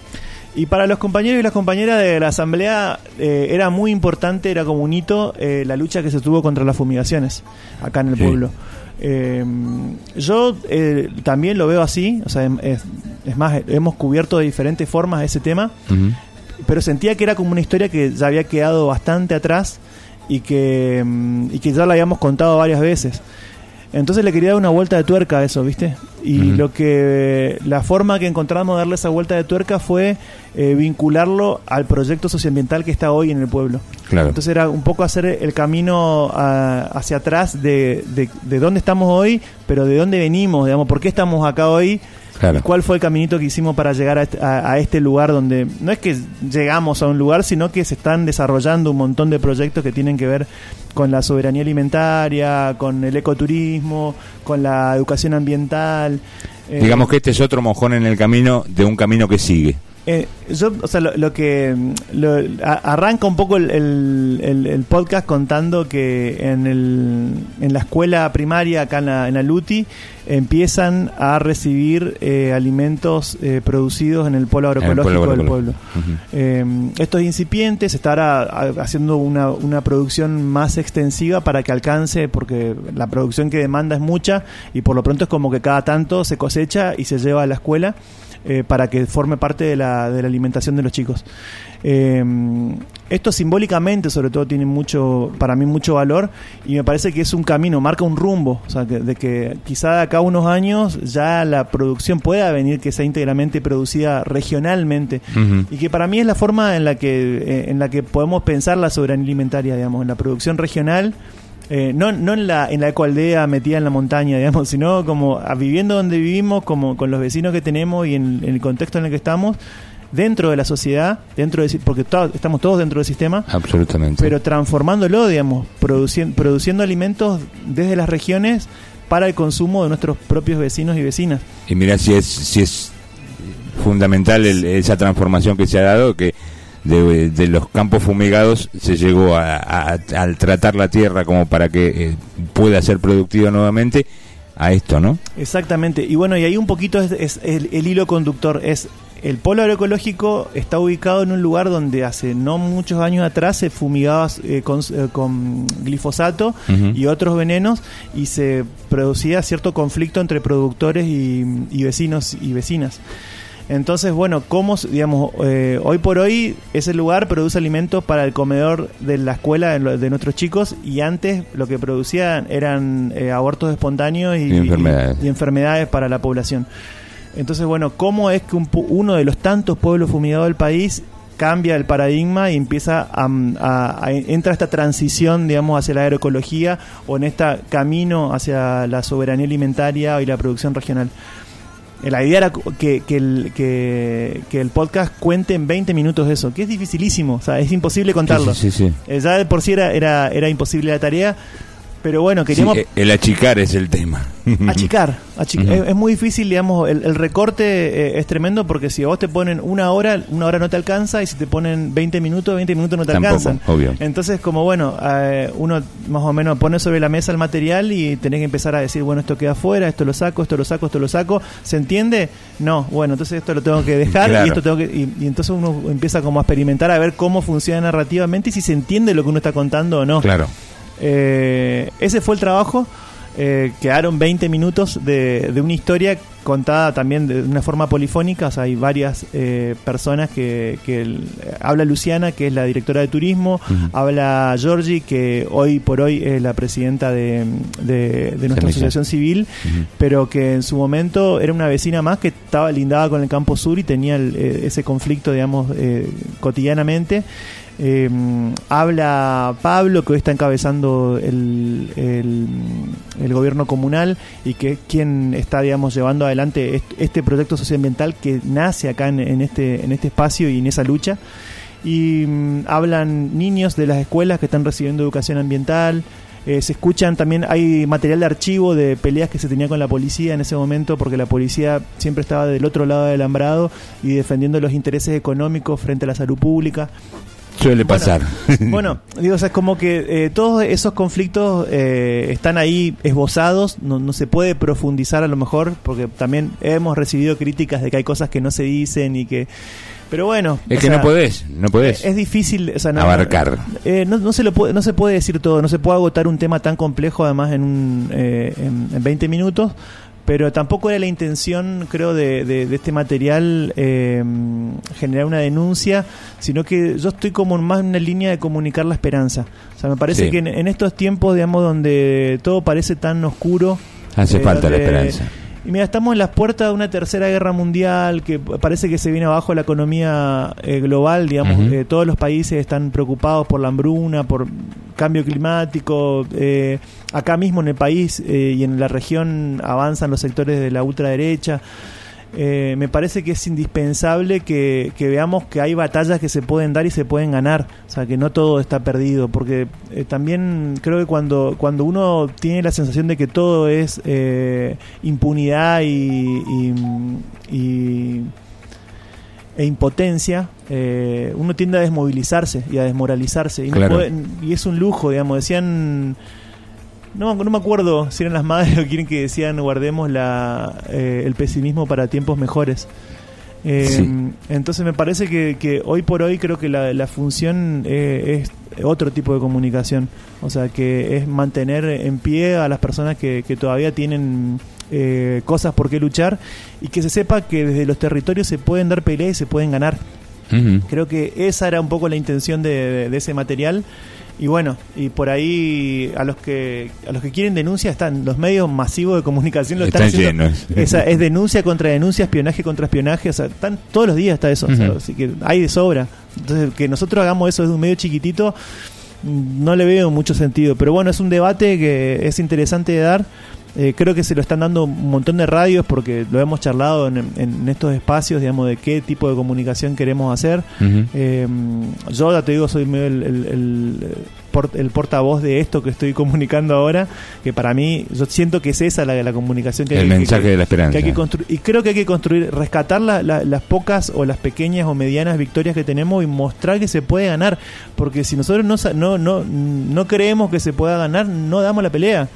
Y para los compañeros y las compañeras de la asamblea eh, era muy importante, era como un hito eh, la lucha que se tuvo contra las fumigaciones acá en el Sí. pueblo. Eh, yo eh, también lo veo así, o sea, es, es más, hemos cubierto de diferentes formas ese tema, pero sentía que era como una historia que ya había quedado bastante atrás y que, mm, y que ya la habíamos contado varias veces. Entonces le quería dar una vuelta de tuerca a eso, ¿viste? Y lo que la forma que encontramos de darle esa vuelta de tuerca fue eh, vincularlo al proyecto socioambiental que está hoy en el pueblo. Claro. Entonces era un poco hacer el camino a- hacia atrás de, de, de dónde estamos hoy, pero de dónde venimos, digamos, por qué estamos acá hoy Claro. cuál fue el caminito que hicimos para llegar a este, a- a este lugar donde no es que llegamos a un lugar, sino que se están desarrollando un montón de proyectos que tienen que ver con la soberanía alimentaria, con el ecoturismo, con la educación ambiental. Eh, Digamos que este es otro mojón en el camino de un camino que sigue. Eh, yo, o sea, lo, lo que mm, lo- a- arranca un poco el, el- el- el podcast contando que en, el, en la escuela primaria acá en la, en la Luti empiezan a recibir eh, alimentos eh, producidos en el polo agroecológico pueblo del pueblo. Ujú. Eh, esto es incipiente, se estará haciendo una, una producción más extensiva para que alcance, porque la producción que demanda es mucha y por lo pronto es como que cada tanto se cosecha y se lleva a la escuela eh, para que forme parte de la, de la alimentación de los chicos. Eh, esto simbólicamente sobre todo tiene mucho, para mí mucho valor y me parece que es un camino, marca un rumbo, o sea, que- de que quizá de acá a unos años ya la producción pueda venir que sea íntegramente producida regionalmente y que para mí es la forma en la que eh, en la que podemos pensar la soberanía alimentaria digamos en la producción regional eh, no, no en la en la ecoaldea metida en la montaña digamos sino como viviendo donde vivimos como con los vecinos que tenemos y en, en el contexto en el que estamos dentro de la sociedad dentro de porque to- estamos todos dentro del sistema Absolutamente. pero transformándolo digamos produciendo produciendo alimentos desde las regiones para el consumo de nuestros propios vecinos y vecinas Y mira si es, si es fundamental el- esa transformación que se ha dado, que de, de los campos fumigados se llegó a, a- al tratar la tierra como para que eh, pueda ser productiva nuevamente, a esto, ¿no? Exactamente. Y bueno, y ahí un poquito es, es el, el hilo conductor. Es el polo agroecológico está ubicado en un lugar donde hace no muchos años atrás se fumigaba eh, con, eh, con glifosato y otros venenos y se producía cierto conflicto entre productores y, y vecinos y vecinas. Entonces, bueno, ¿cómo, digamos, eh, hoy por hoy ese lugar produce alimentos para el comedor de la escuela de, de nuestros chicos y antes lo que producían eran eh, abortos espontáneos y, Y enfermedades. y- y enfermedades para la población. Entonces, bueno, ¿cómo es que un uno de los tantos pueblos fumigados del país cambia el paradigma y empieza a, a- a- entra esta transición, digamos, hacia la agroecología o en este camino hacia la soberanía alimentaria y la producción regional? La idea era que, que el, que, que el podcast cuente en 20 minutos eso, que es dificilísimo, o sea, es imposible contarlo. Sí, sí, sí. Eh, ya de por sí era, era, era imposible la tarea, pero bueno, queríamos Sí, eh, el achicar es el tema. achicar. achic- Ujú. es, es muy difícil, digamos, el, el recorte eh, es tremendo porque si a vos te ponen una hora, una hora no te alcanza y si te ponen 20 minutos, 20 minutos no te Tampoco, alcanzan. obvio. Entonces, como bueno, eh, uno más o menos pone sobre la mesa el material y tenés que empezar a decir, bueno, esto queda afuera, esto lo saco, esto lo saco, esto lo saco. ¿Se entiende? No, bueno, entonces esto lo tengo que dejar Claro. y esto tengo que. Y, y entonces uno empieza como a experimentar a ver cómo funciona narrativamente y si se entiende lo que uno está contando o no. Claro. Eh, ese fue el trabajo. Eh, quedaron 20 minutos de, de una historia contada también de una forma polifónica. O sea, hay varias eh, personas que, que el- habla Luciana, que es la directora de turismo, Ujú. habla Georgie, que hoy por hoy es la presidenta de, de- de nuestra asociación civil, pero que en su momento era una vecina más que estaba lindada con el campo sur y tenía el- eh, ese conflicto, digamos, eh, cotidianamente. Eh, habla Pablo, que hoy está encabezando el, el, gobierno comunal y que es quien está, digamos, llevando adelante est- este proyecto socioambiental que nace acá en, en este, en este espacio y en esa lucha. Y mm, hablan niños de las escuelas que están recibiendo educación ambiental. Eh, se escuchan también, hay material de archivo de peleas que se tenía con la policía en ese momento, porque la policía siempre estaba del otro lado del alambrado y defendiendo los intereses económicos frente a la salud pública. Suele pasar. Bueno, digo, o sea, es como que eh, todos esos conflictos eh, están ahí esbozados, no, no se puede profundizar a lo mejor, porque también hemos recibido críticas de que hay cosas que no se dicen y que... Pero bueno... es que sea, no podés, no podés. Es difícil o sea, no- Abarcar. eh, no, no se lo puede, no se puede decir todo, no se puede agotar un tema tan complejo además en, un, eh, en, en 20 minutos, pero tampoco era la intención, creo, de, de- de este material eh, generar una denuncia, sino que yo estoy como más en una línea de comunicar la esperanza. O sea, me parece Sí. que en, en estos tiempos, digamos, donde todo parece tan oscuro, Hace eh, falta la esperanza. y mira, estamos en las puertas de una tercera guerra mundial que parece que se viene abajo la economía eh, global, digamos, eh, todos los países están preocupados por la hambruna, por cambio climático, eh, acá mismo en el país eh, y en la región avanzan los sectores de la ultraderecha. Eh, me parece que es indispensable que, veamos que hay batallas que se pueden dar y se pueden ganar, o sea, que no todo está perdido, porque también creo que cuando, cuando uno tiene la sensación de que todo es impunidad y, y- e impotencia, eh, uno tiende a desmovilizarse y a desmoralizarse, y, no puede- y es un lujo, digamos, decían... No, no me acuerdo si eran las madres o quieren que decían guardemos la, eh, el pesimismo para tiempos mejores. Eh, Sí. Entonces me parece que, que hoy por hoy creo que la, la función eh, es otro tipo de comunicación. O sea, que es mantener en pie a las personas que, que todavía tienen eh, cosas por qué luchar y que se sepa que desde los territorios se pueden dar peleas y se pueden ganar. Creo que esa era un poco la intención de, ese material. Y bueno, y por ahí a los que a los que quieren denuncia están los medios masivos de comunicación lo están, Están haciendo. llenos. Esa, es denuncia contra denuncia, espionaje contra espionaje, o sea, están todos los días está eso, o sea, Ujú. así que hay de sobra. Entonces, que nosotros hagamos eso desde un medio chiquitito mm, no le veo mucho sentido, pero bueno, es un debate que es interesante de dar. Eh, creo que se lo están dando un montón de radios porque lo hemos charlado en, en estos espacios, digamos, de qué tipo de comunicación queremos hacer. Eh, yo ya te digo, soy medio el, el- el, el portavoz de esto que estoy comunicando ahora, que para mí, yo siento que es esa la, la comunicación que El hay que- mensaje que- de la esperanza. que hay que construir. Y creo que hay que construir, rescatar la- la- las pocas o las pequeñas o medianas victorias que tenemos y mostrar que se puede ganar. Porque si nosotros no, no, no, no creemos que se pueda ganar, no damos la pelea.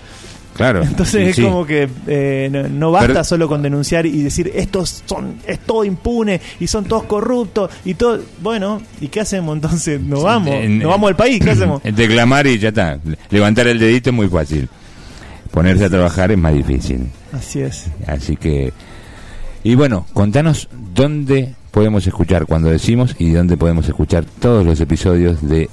Claro. Entonces es sí. como que eh, no, no basta Pero- solo con denunciar y decir estos son es todo impune y son todos corruptos y todo bueno y qué hacemos entonces nos vamos En- nos vamos al país qué hacemos Declamar y ya está. Levantar el dedito es muy fácil. Ponerse a trabajar es más difícil. así es Así que. Y bueno, contanos dónde podemos escuchar cuando decimos y dónde podemos escuchar todos los episodios de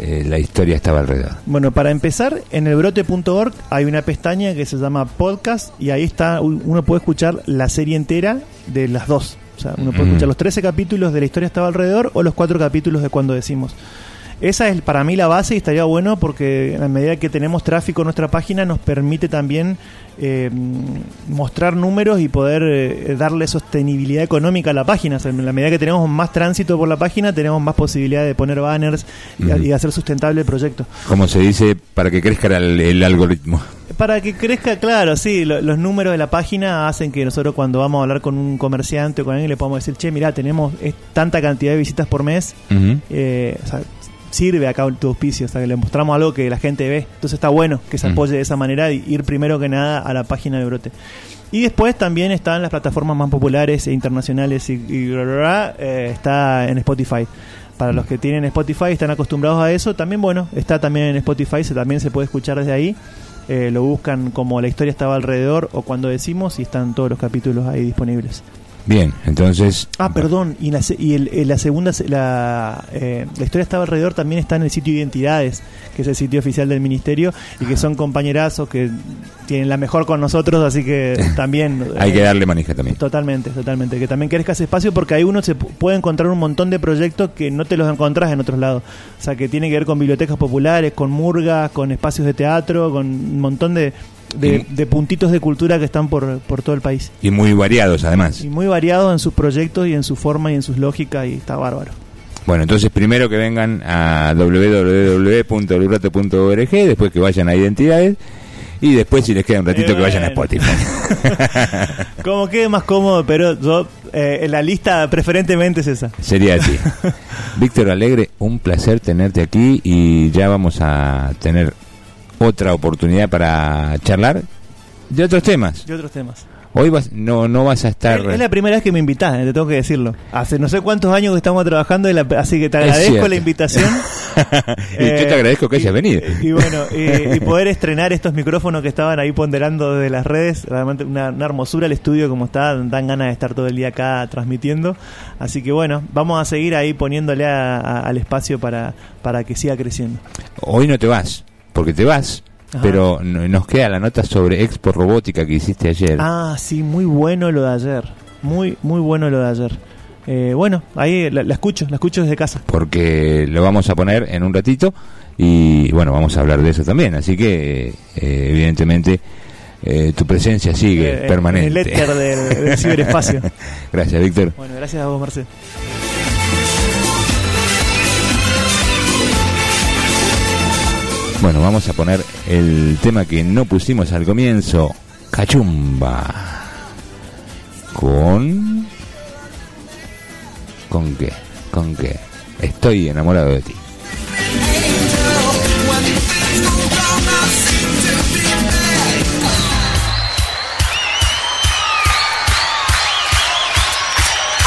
eh, La historia estaba alrededor. bueno para empezar en el brote.org hay una pestaña que se llama podcast y ahí está uno puede escuchar la serie entera de las dos. O sea uno puede escuchar los 13 capítulos de la historia estaba alrededor o los cuatro capítulos de cuando decimos esa es para mí la base y estaría bueno porque a medida que tenemos tráfico en nuestra página nos permite también eh, mostrar números y poder eh, darle sostenibilidad económica a la página. O sea, en la medida que tenemos más tránsito por la página, tenemos más posibilidad de poner banners y, y hacer sustentable el proyecto. Como se dice, para que crezca el, el algoritmo. Para que crezca, claro, sí, lo- los números de la página hacen que nosotros cuando vamos a hablar con un comerciante o con alguien le podamos decir, che, mirá, tenemos tanta cantidad de visitas por mes, eh, o sea, sirve acá tu auspicio, o sea, que le mostramos algo que la gente ve. Entonces está bueno que se Mm. apoye de esa manera y ir primero que nada a la página de Brote. Y después también están las plataformas más populares e internacionales y, y bla, bla, bla, eh, está en Spotify. Para los que tienen Spotify están acostumbrados a eso, también bueno, está también en Spotify, se, también se puede escuchar desde ahí. Eh, lo buscan como la historia estaba alrededor o cuando decimos y están todos los capítulos ahí disponibles. Bien, entonces. Ah, perdón, y, la, y el- el- la segunda, se- la, eh, la historia estaba alrededor también está en el sitio Identidades, que es el sitio oficial del ministerio, y que son compañerazos que tienen la mejor con nosotros, así que también... Hay eh, que darle manija también. Totalmente, totalmente. Que también crezca ese espacio porque ahí uno se pu- puede encontrar un montón de proyectos que no te los encontrás en otros lados. O sea, que tiene que ver con bibliotecas populares, con murgas, con espacios de teatro, con un montón de, de, Y- de puntitos de cultura que están por, por todo el país. Y muy variados, además. Y muy variados en sus proyectos y en su forma y en sus lógicas y está bárbaro. Bueno, entonces primero que vengan a www.lurate.org, después que vayan a Identidades y después si les queda un ratito Eh, que vayan a. Spotify. Como quede más cómodo, pero yo, eh, la lista preferentemente es esa. Sería así. Víctor Alegre, un placer tenerte aquí y ya vamos a tener otra oportunidad para charlar de otros temas. Y otros temas. Hoy vas, no, no vas a estar... Es, es la primera vez que me invitás, eh, te tengo que decirlo. Hace no sé cuántos años que estamos trabajando, y la- así que te agradezco la invitación. y yo te agradezco que hayas venido. Y, y bueno, y, y poder estrenar estos micrófonos que estaban ahí ponderando desde las redes, realmente una, una hermosura el estudio como está, dan ganas de estar todo el día acá transmitiendo. Así que bueno, vamos a seguir ahí poniéndole a- a- al espacio para, para que siga creciendo. Hoy no te vas, porque te vas, Ajá. pero no- nos queda la nota sobre Expo Robótica que hiciste ayer. Ah, sí, muy bueno lo de ayer. Muy, muy bueno lo de ayer. Eh, bueno, ahí la, la escucho, la escucho desde casa. porque lo vamos a poner en un ratito y bueno, vamos a hablar de eso también. Así que, eh, evidentemente, eh, tu presencia sigue Eh, permanente. En el éter del, del ciberespacio. Gracias, Víctor. Bueno, gracias a vos, Marcel. Bueno, vamos a poner el tema que no pusimos al comienzo, Cachumba. Con... ¿Con qué? ¿Con qué? Estoy enamorado de ti.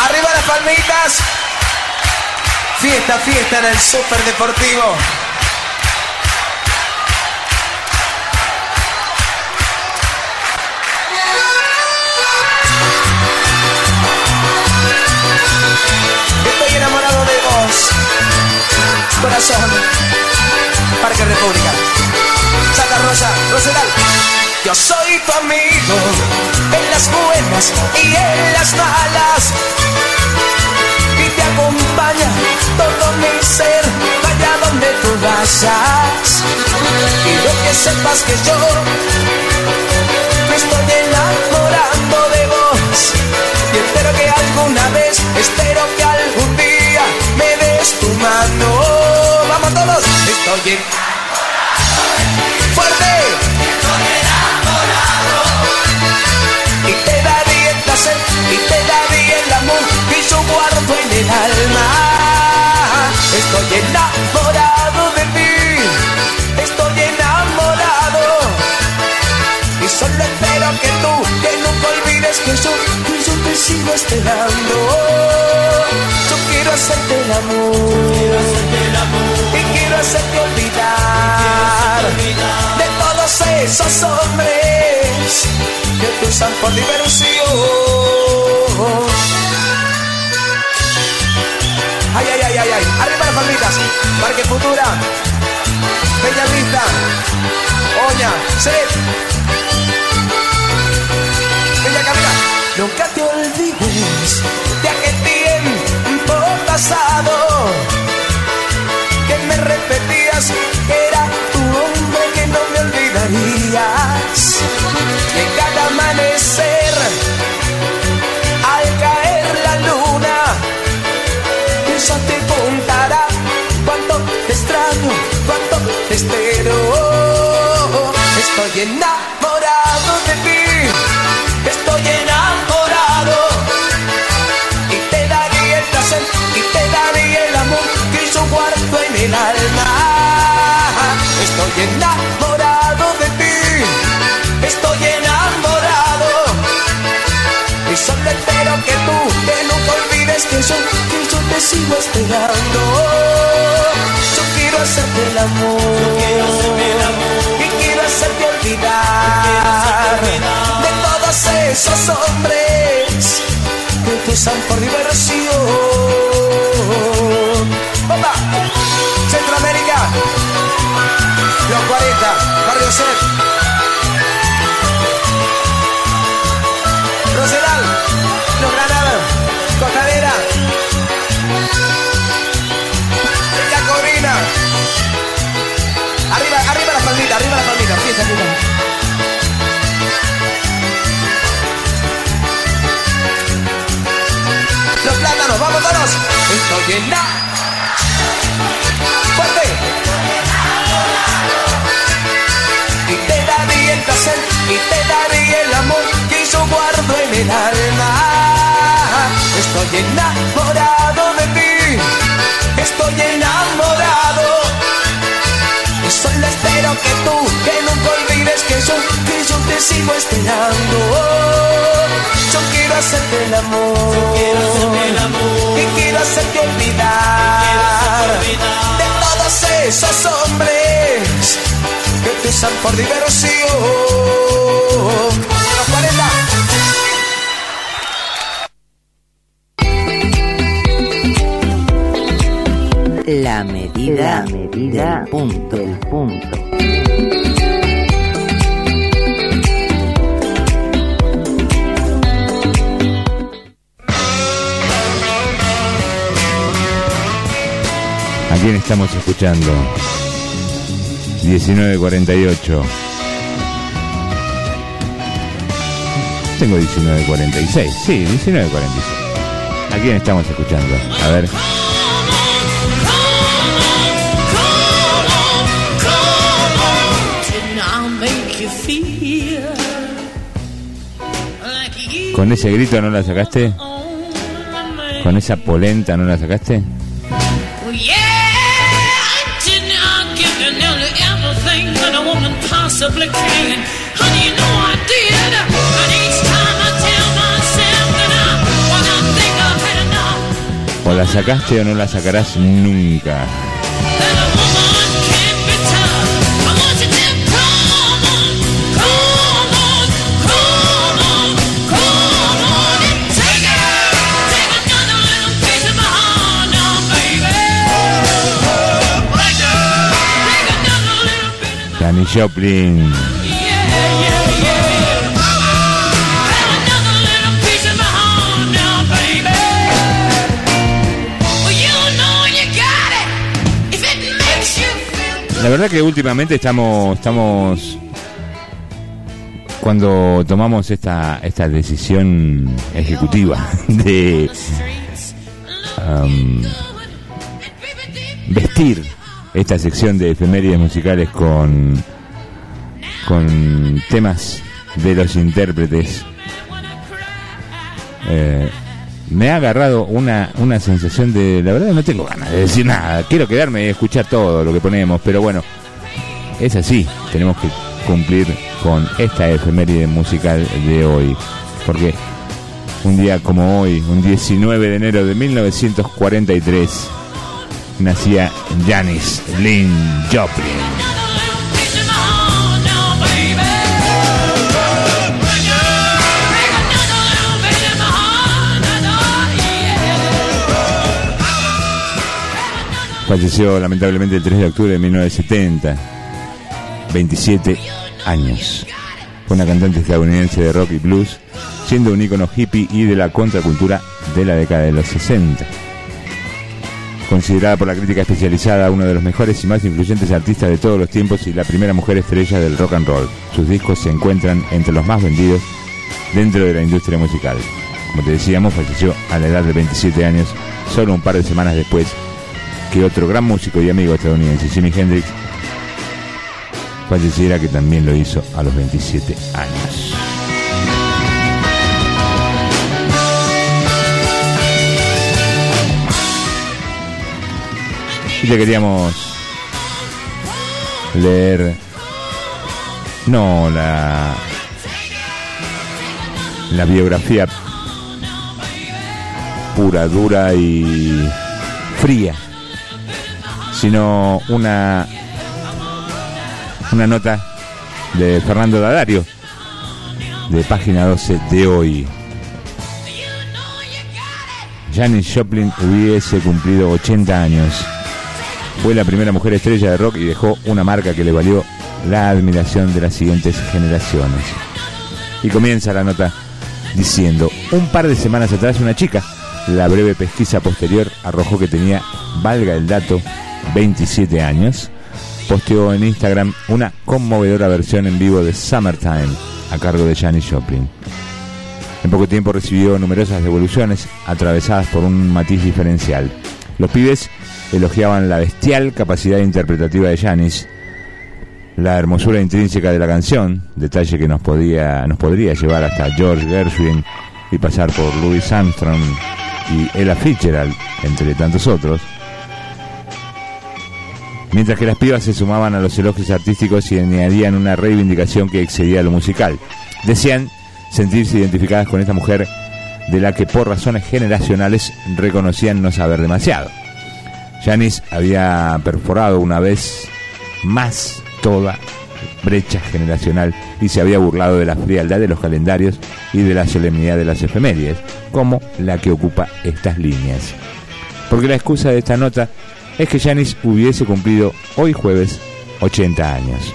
Arriba las palmitas. Fiesta, fiesta en el Super Deportivo. Estoy enamorado de vos. Corazón. Parque República. Santa Rosa, Rosedal. Yo soy tu amigo en las buenas y en las malas. Y te acompaña todo mi ser, vaya donde tú vayas. Quiero que sepas que yo me estoy enamorando de vos. Y espero que alguna vez, espero que algún día me des tu mano. Vamos todos, estoy en fuerte. Y te daría el placer y te daría el amor que yo guardo en el alma. Estoy enamorado solo espero que tú, que nunca olvides que yo, que yo te sigo esperando. Yo quiero hacerte el amor, y quiero hacerte olvidar de todos esos hombres que te usan por diversión. Ay, ay, ay, ay, ay. Arriba las palmitas. Parque Futura. Bella Vista. Oña. Set. repetías, era tu hombre que no me olvidarías. Que cada amanecer, al caer la luna, ella te contará cuánto te extraño, cuánto te espero. Estoy enamorado de ti. Que tú que nunca olvides que yo, que yo te sigo esperando. Yo quiero hacerte el amor. Y quiero hacerte olvidar de todos esos hombres que te usan por diversión. ¡Opa! Centroamérica, los 40, Barrio Ser. Rosedal, Los Granados, Costadera, La Corina. Arriba, arriba la palmita, arriba la palmita, fiesta, fiesta. Los plátanos, vamos todos. Estoy en la. Fuerte. Y te daría el placer y te daría el amor que yo guardo en el alma. Estoy enamorado de ti. Estoy enamorado. Y solo espero que tú, que nunca olvides que yo, que yo te sigo esperando. Yo quiero hacerte el amor. Y quiero hacerte olvidar de todos esos hombres que te usan por diversión. Los 40. La medida, del punto. Del punto. ¿A quién estamos escuchando? 1948. Tengo 1946. Sí, 1946. ¿A quién estamos escuchando? A ver. ¿Con ese grito no la sacaste? ¿Con esa polenta no la sacaste? O la sacaste o no la sacarás nunca. Feel good. La verdad que últimamente estamos, estamos cuando tomamos esta, esta decisión ejecutiva de um, vestir esta sección de efemérides musicales con, con temas de los intérpretes, eh, me ha agarrado una, una sensación de, la verdad no tengo ganas de decir nada, quiero quedarme y escuchar todo lo que ponemos, pero bueno, es así, tenemos que cumplir con esta efeméride musical de hoy, porque un día como hoy, un 19 de enero de 1943, nacía Janis Lynn Joplin. Falleció lamentablemente el 3 de octubre de 1970, 27 años. Fue una cantante estadounidense de rock y blues, siendo un ícono hippie y de la contracultura de la década de los 60. Considerada por la crítica especializada uno de los mejores y más influyentes artistas de todos los tiempos y la primera mujer estrella del rock and roll. Sus discos se encuentran entre los más vendidos dentro de la industria musical. Como te decíamos, falleció a la edad de 27 años, solo un par de semanas después que otro gran músico y amigo estadounidense, Jimi Hendrix, falleciera, que también lo hizo a los 27 años. Y te queríamos leer, no la, la biografía pura, dura y fría, sino una una nota de Fernando Dadario de página 12 de hoy. Janis Joplin hubiese cumplido 80 años. Fue la primera mujer estrella de rock y dejó una marca que le valió la admiración de las siguientes generaciones. Y comienza la nota diciendo, un par de semanas atrás una chica, la breve pesquisa posterior arrojó que tenía, valga el dato, 27 años, posteó en Instagram una conmovedora versión en vivo de Summertime a cargo de Janis Joplin. En poco tiempo recibió numerosas devoluciones atravesadas por un matiz diferencial. Los pibes elogiaban la bestial capacidad interpretativa de Janis, la hermosura intrínseca de la canción, detalle que nos, podía, nos podría llevar hasta George Gershwin y pasar por Louis Armstrong y Ella Fitzgerald, entre tantos otros. Mientras que las pibas se sumaban a los elogios artísticos y añadían una reivindicación que excedía lo musical. Decían sentirse identificadas con esta mujer de la que por razones generacionales reconocían no saber demasiado. Janis había perforado una vez más toda brecha generacional y se había burlado de la frialdad de los calendarios y de la solemnidad de las efemérides, como la que ocupa estas líneas. Porque la excusa de esta nota es que Janis hubiese cumplido hoy jueves 80 años.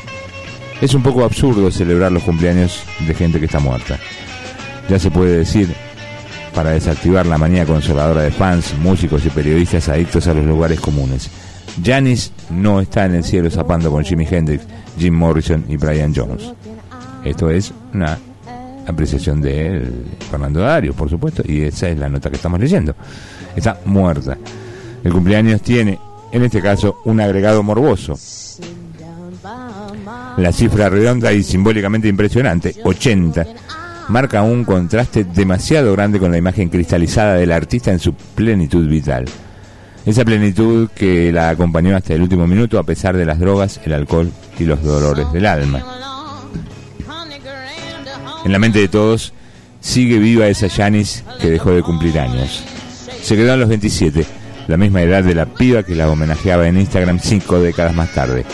Es un poco absurdo celebrar los cumpleaños de gente que está muerta. Ya se puede decir, para desactivar la manía consoladora de fans, músicos y periodistas adictos a los lugares comunes. Janis no está en el cielo zapando con Jimi Hendrix, Jim Morrison y Brian Jones. Esto es una apreciación de Fernando Dario, por supuesto, y esa es la nota que estamos leyendo. Está muerta. El cumpleaños tiene, en este caso, un agregado morboso. La cifra redonda y simbólicamente impresionante, 80, marca un contraste demasiado grande con la imagen cristalizada del artista en su plenitud vital. Esa plenitud que la acompañó hasta el último minuto a pesar de las drogas, el alcohol y los dolores del alma. En la mente de todos sigue viva esa Janis que dejó de cumplir años. Se quedó a los 27, la misma edad de la piba que la homenajeaba en Instagram cinco décadas más tarde.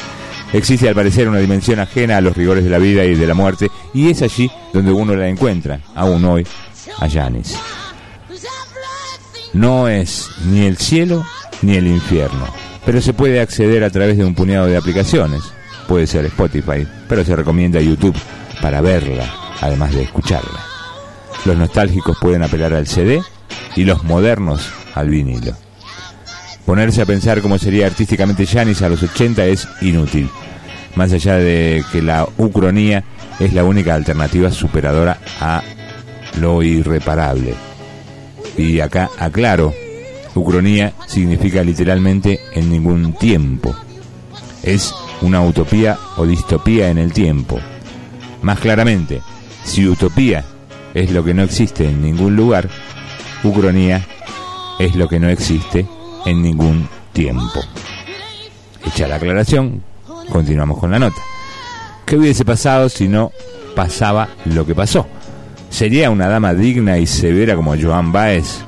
Existe al parecer una dimensión ajena a los rigores de la vida y de la muerte, y es allí donde uno la encuentra, aún hoy, a Janis. No es ni el cielo ni el infierno, pero se puede acceder a través de un puñado de aplicaciones. Puede ser Spotify, pero se recomienda YouTube para verla, además de escucharla. Los nostálgicos pueden apelar al CD y los modernos al vinilo. Ponerse a pensar cómo sería artísticamente Janis a los 80 es inútil, más allá de que la ucronía es la única alternativa superadora a lo irreparable. Y acá aclaro, ucronía significa literalmente en ningún tiempo. Es una utopía o distopía en el tiempo. Más claramente, si utopía es lo que no existe en ningún lugar, ucronía es lo que no existe en ningún tiempo. Hecha la aclaración, continuamos con la nota. ¿Qué hubiese pasado si no pasaba lo que pasó? ¿Sería una dama digna y severa como Joan Baez?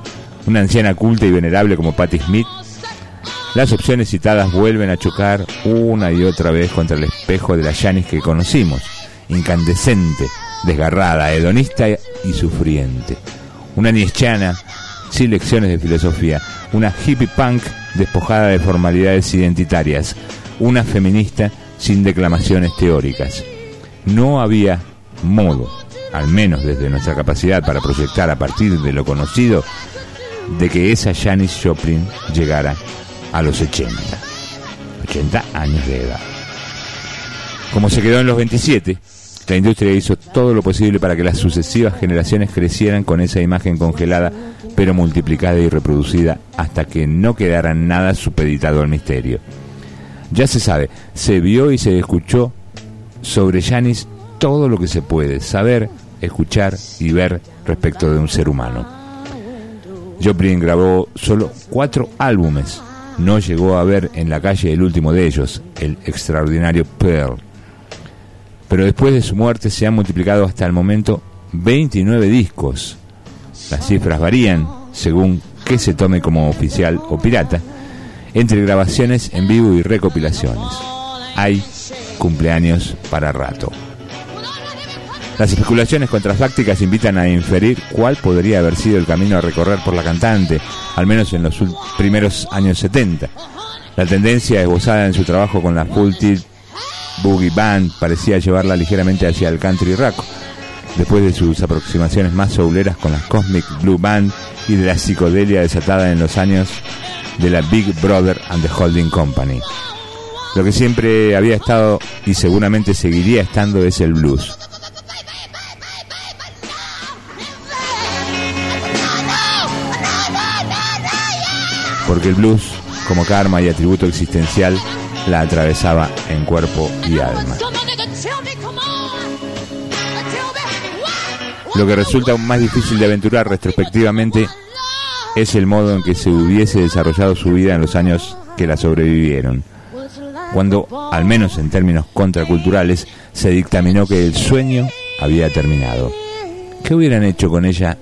¿Una anciana culta y venerable como Patti Smith? Las opciones citadas vuelven a chocar una y otra vez contra el espejo de la Janis que conocimos, incandescente, desgarrada, hedonista y sufriente. Una niechana sin lecciones de filosofía, una hippie punk despojada de formalidades identitarias, una feminista sin declamaciones teóricas. No había modo, al menos desde nuestra capacidad para proyectar a partir de lo conocido, de que esa Janis Joplin llegara a los 80. 80 años de edad. Como se quedó en los 27, la industria hizo todo lo posible para que las sucesivas generaciones crecieran con esa imagen congelada, pero multiplicada y reproducida hasta que no quedara nada supeditado al misterio. Ya se sabe, se vio y se escuchó sobre Janis todo lo que se puede saber, escuchar y ver respecto de un ser humano. Joplin grabó solo cuatro álbumes. No llegó a ver en la calle el último de ellos, el extraordinario Pearl. Pero después de su muerte se han multiplicado hasta el momento 29 discos. Las cifras varían según qué se tome como oficial o pirata, entre grabaciones en vivo y recopilaciones. Hay cumpleaños para rato. Las especulaciones contrafácticas invitan a inferir cuál podría haber sido el camino a recorrer por la cantante, al menos en los primeros años 70. La tendencia esbozada en su trabajo con la Full Boogie Band parecía llevarla ligeramente hacia el country rock, después de sus aproximaciones más souleras con la Cosmic Blue Band y de la psicodelia desatada en los años de la Big Brother and the Holding Company. Lo que siempre había estado y seguramente seguiría estando es el blues. Porque el blues, como karma y atributo existencial, la atravesaba en cuerpo y alma. Lo que resulta aún más difícil de aventurar retrospectivamente es el modo en que se hubiese desarrollado su vida en los años que la sobrevivieron, cuando, al menos en términos contraculturales, se dictaminó que el sueño había terminado. ¿Qué hubieran hecho con ella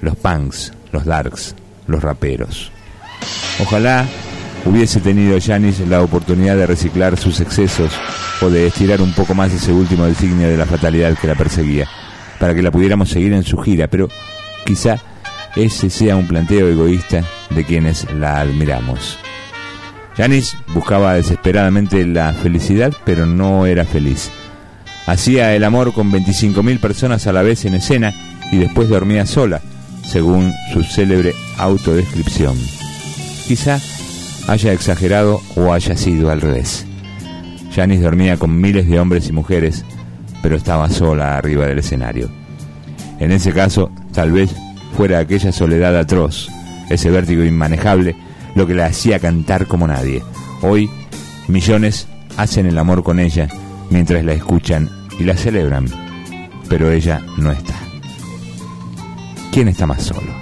los punks, los darks, los raperos? Ojalá hubiese tenido Janis la oportunidad de reciclar sus excesos o de estirar un poco más ese último designio de la fatalidad que la perseguía, para que la pudiéramos seguir en su gira, pero quizá ese sea un planteo egoísta de quienes la admiramos. Janis buscaba desesperadamente la felicidad, pero no era feliz. Hacía el amor con 25.000 personas a la vez en escena y después dormía sola, según su célebre autodescripción. Quizá haya exagerado o haya sido al revés. Janis dormía con miles de hombres y mujeres, pero estaba sola arriba del escenario. En ese caso, tal vez fuera aquella soledad atroz, ese vértigo inmanejable, lo que la hacía cantar como nadie. Hoy, millones hacen el amor con ella mientras la escuchan y la celebran, pero ella no está. ¿Quién está más solo?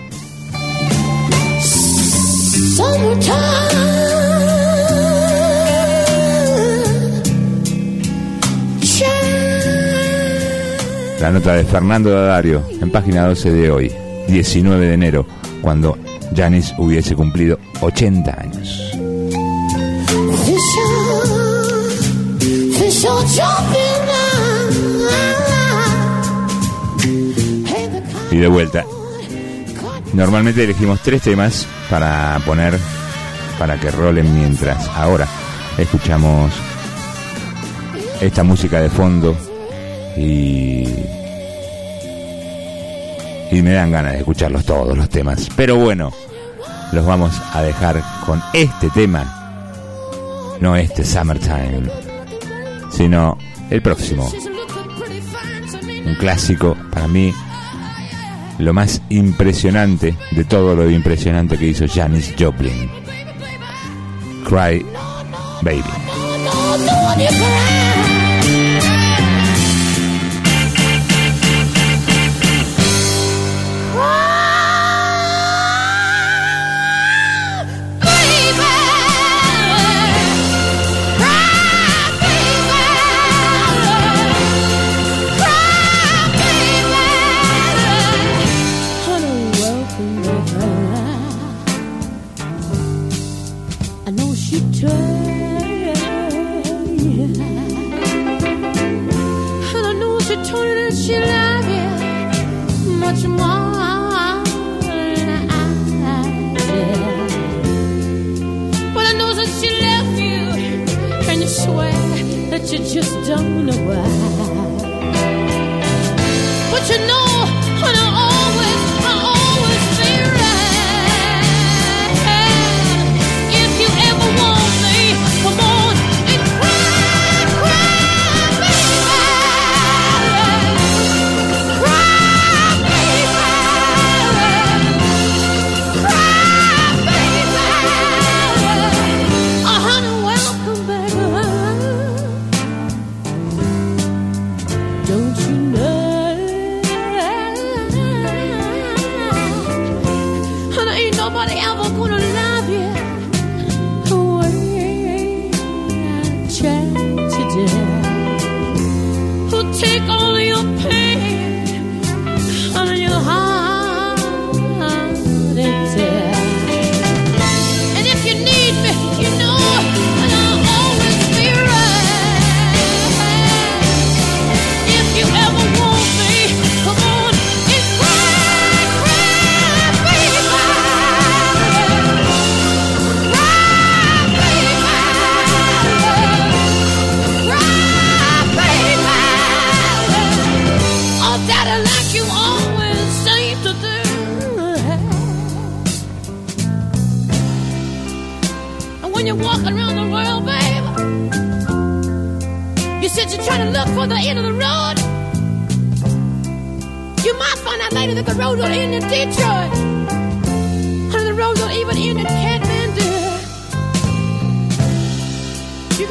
La nota de Fernando Dadario en página 12 de hoy, 19 de enero, cuando Janis hubiese cumplido 80 años. Y de vuelta. Normalmente elegimos tres temas para poner, para que rolen mientras. Ahora escuchamos esta música de fondo y y me dan ganas de escucharlos todos los temas. Pero bueno, los vamos a dejar con este tema. No este Summertime, sino el próximo. Un clásico para mí, lo más impresionante de todo lo impresionante que hizo Janis Joplin. Cry Baby.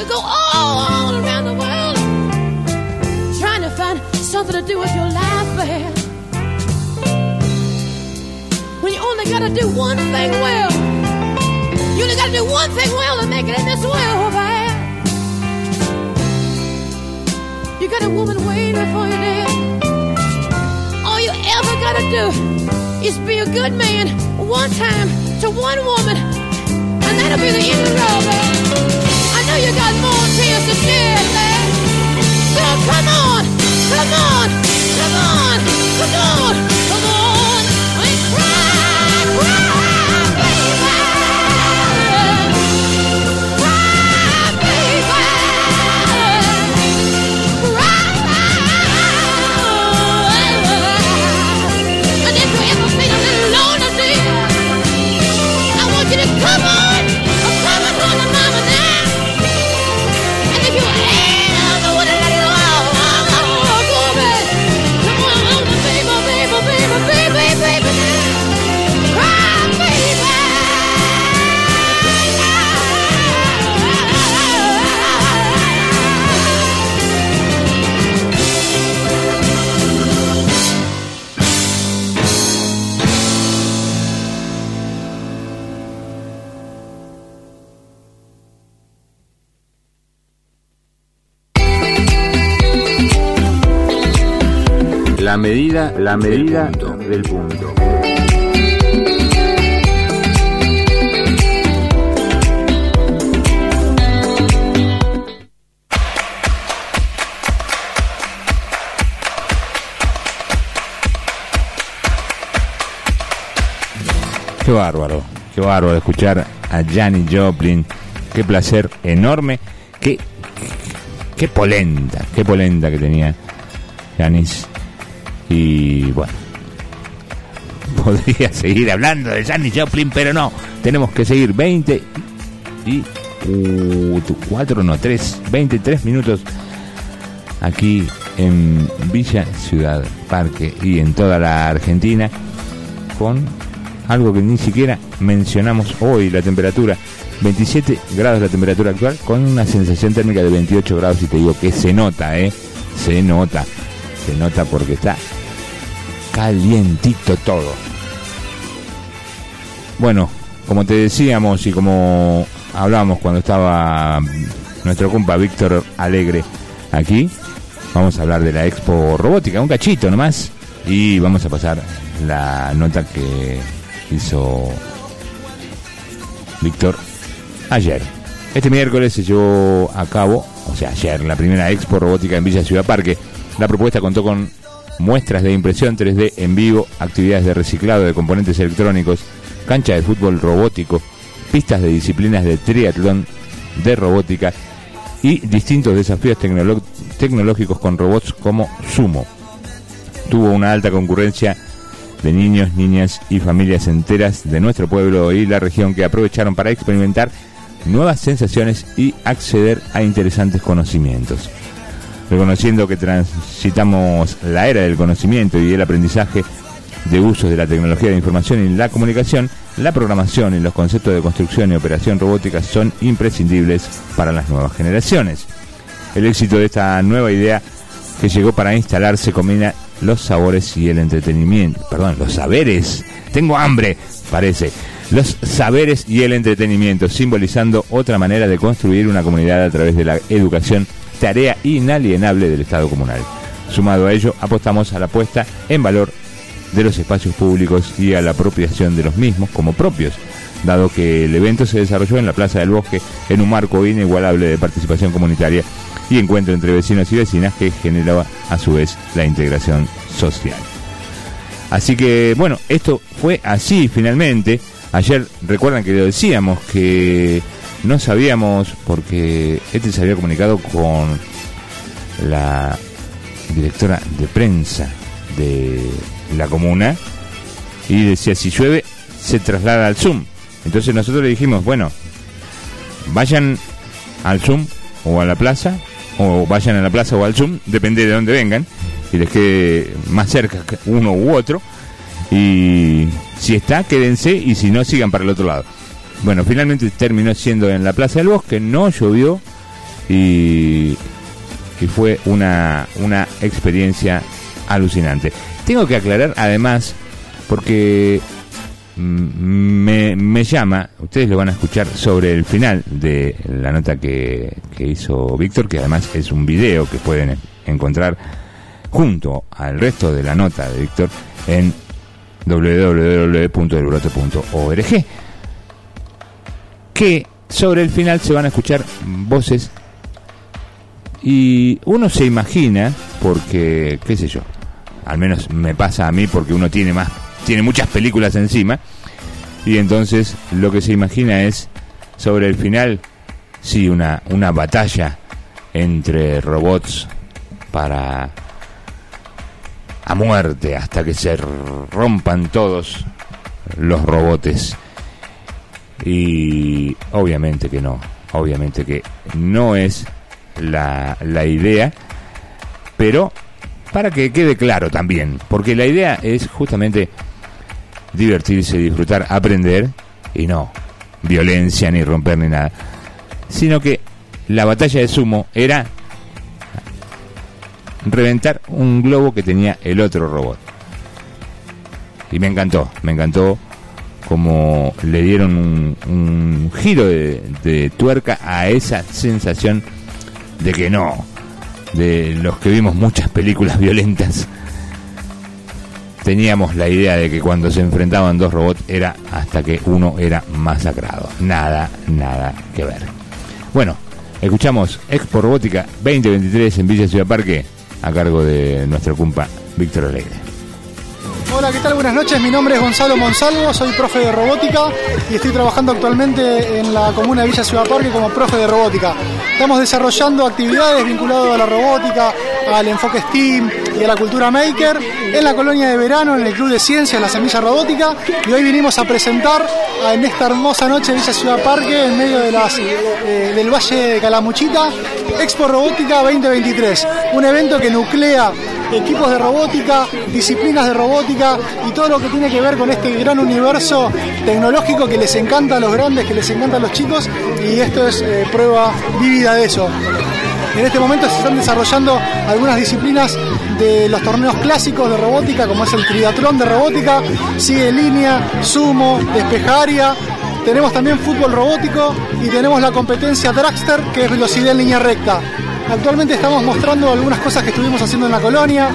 Go all around the world trying to find something to do with your life, babe. When you only gotta do one thing well. You only gotta do one thing well to make it in this world, man. You got a woman waiting for you there. All you ever gotta do is be a good man one time to one woman, and that'll be the end of the road, man. Know you got more tears to shed, man. So come on, come on, come on, come on, medida, la medida del punto. Qué bárbaro, qué bárbaro escuchar a Janis Joplin. Qué placer enorme. Qué, qué polenta, qué polenta que tenía Janis. Y bueno, podría seguir hablando de Janis Joplin, pero no. Tenemos que seguir 20 y 4, no, 3, 23 minutos aquí en Villa Ciudad Parque y en toda la Argentina con algo que ni siquiera mencionamos hoy, la temperatura. 27 grados la temperatura actual con una sensación térmica de 28 grados y te digo que se nota, ¿eh? Se nota, se nota porque está calientito todo. Bueno, como te decíamos y como hablábamos cuando estaba nuestro compa Víctor Alegre aquí, vamos a hablar de la Expo Robótica, un cachito nomás, y vamos a pasar la nota que hizo Víctor ayer. Este miércoles se llevó a cabo, o sea, ayer, la primera Expo Robótica en Villa Ciudad Parque. La propuesta contó con muestras de impresión 3D en vivo, actividades de reciclado de componentes electrónicos, cancha de fútbol robótico, pistas de disciplinas de triatlón, de robótica y distintos desafíos tecnológicos con robots como Sumo. Tuvo una alta concurrencia de niños, niñas y familias enteras de nuestro pueblo y la región que aprovecharon para experimentar nuevas sensaciones y acceder a interesantes conocimientos. Reconociendo que transitamos la era del conocimiento y el aprendizaje de usos de la tecnología de información y la comunicación, la programación y los conceptos de construcción y operación robótica son imprescindibles para las nuevas generaciones. El éxito de esta nueva idea que llegó para instalarse combina los sabores y el entretenimiento, perdón, los saberes. Tengo hambre, parece. los saberes y el entretenimiento, simbolizando otra manera de construir una comunidad a través de la educación, tarea inalienable del Estado comunal. Sumado a ello, apostamos a la puesta en valor de los espacios públicos y a la apropiación de los mismos como propios, dado que el evento se desarrolló en la Plaza del Bosque en un marco inigualable de participación comunitaria y encuentro entre vecinos y vecinas que generaba a su vez la integración social. Así que bueno, esto fue así finalmente. Ayer recuerdan que lo decíamos que no sabíamos porque este se había comunicado con la directora de prensa de la comuna y decía si llueve se traslada al Zoom. Entonces nosotros le dijimos, bueno, vayan al Zoom o a la plaza o vayan a la plaza o al Zoom, depende de dónde vengan y les quede más cerca uno u otro y si está quédense y si no sigan para el otro lado. Bueno, finalmente terminó siendo en la Plaza del Bosque, no llovió y, fue una, una experiencia alucinante. Tengo que aclarar además, porque mm, me, llama, ustedes lo van a escuchar sobre el final de la nota que, que hizo Víctor, que además es un video que pueden encontrar junto al resto de la nota de Víctor en www.elbrote.org que sobre el final se van a escuchar voces y uno se imagina porque qué sé yo al menos me pasa a mí porque uno tiene más tiene muchas películas encima y entonces lo que se imagina es sobre el final sí una una batalla entre robots para a muerte hasta que se rompan todos los robotes y obviamente que no obviamente que no es la, la idea pero para que quede claro también porque la idea es justamente divertirse disfrutar aprender y no violencia ni romper ni nada sino que la batalla de sumo era reventar un globo que tenía el otro robot. Y me encantó, me encantó como le dieron un, giro de, de tuerca a esa sensación de que no, de los que vimos muchas películas violentas, teníamos la idea de que cuando se enfrentaban dos robots era hasta que uno era masacrado. Nada, nada que ver. Bueno, escuchamos Expo Robótica 2023 en Villa Ciudad Parque a cargo de nuestro cumpa Víctor Alegre. Hola, ¿qué tal? Buenas noches. Mi nombre es Gonzalo Monsalvo, soy profe de robótica y estoy trabajando actualmente en la comuna de Villa Ciudad Parque como profe de robótica. Estamos desarrollando actividades vinculadas a la robótica, al enfoque STEAM y a la cultura maker en la colonia de verano, en el Club de Ciencias La Semilla Robótica y hoy vinimos a presentar en esta hermosa noche Villa Ciudad Parque, en medio eh, del Valle de Calamuchita, Expo Robótica 2023, un evento que nuclea equipos de robótica, disciplinas de robótica y todo lo que tiene que ver con este gran universo tecnológico que les encanta a los grandes, que les encanta a los chicos y esto es eh, prueba vívida de eso. En este momento se están desarrollando algunas disciplinas de los torneos clásicos de robótica, como es el triatlón de robótica, sigue línea, sumo, despejaria. Tenemos también fútbol robótico y tenemos la competencia Dragster, que es velocidad en línea recta. Actualmente estamos mostrando algunas cosas que estuvimos haciendo en la colonia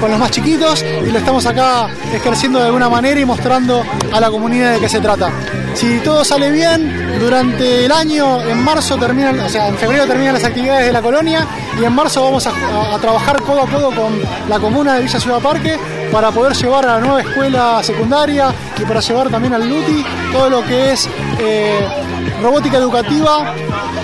con los más chiquitos y lo estamos acá ejerciendo de alguna manera y mostrando a la comunidad de qué se trata. Si todo sale bien, durante el año, en marzo terminan, o sea, en febrero terminan las actividades de la colonia y en marzo vamos a, trabajar codo a codo con la comuna de Villa Ciudad Parque para poder llevar a la nueva escuela secundaria y para llevar también al LUTI todo lo que es eh, robótica educativa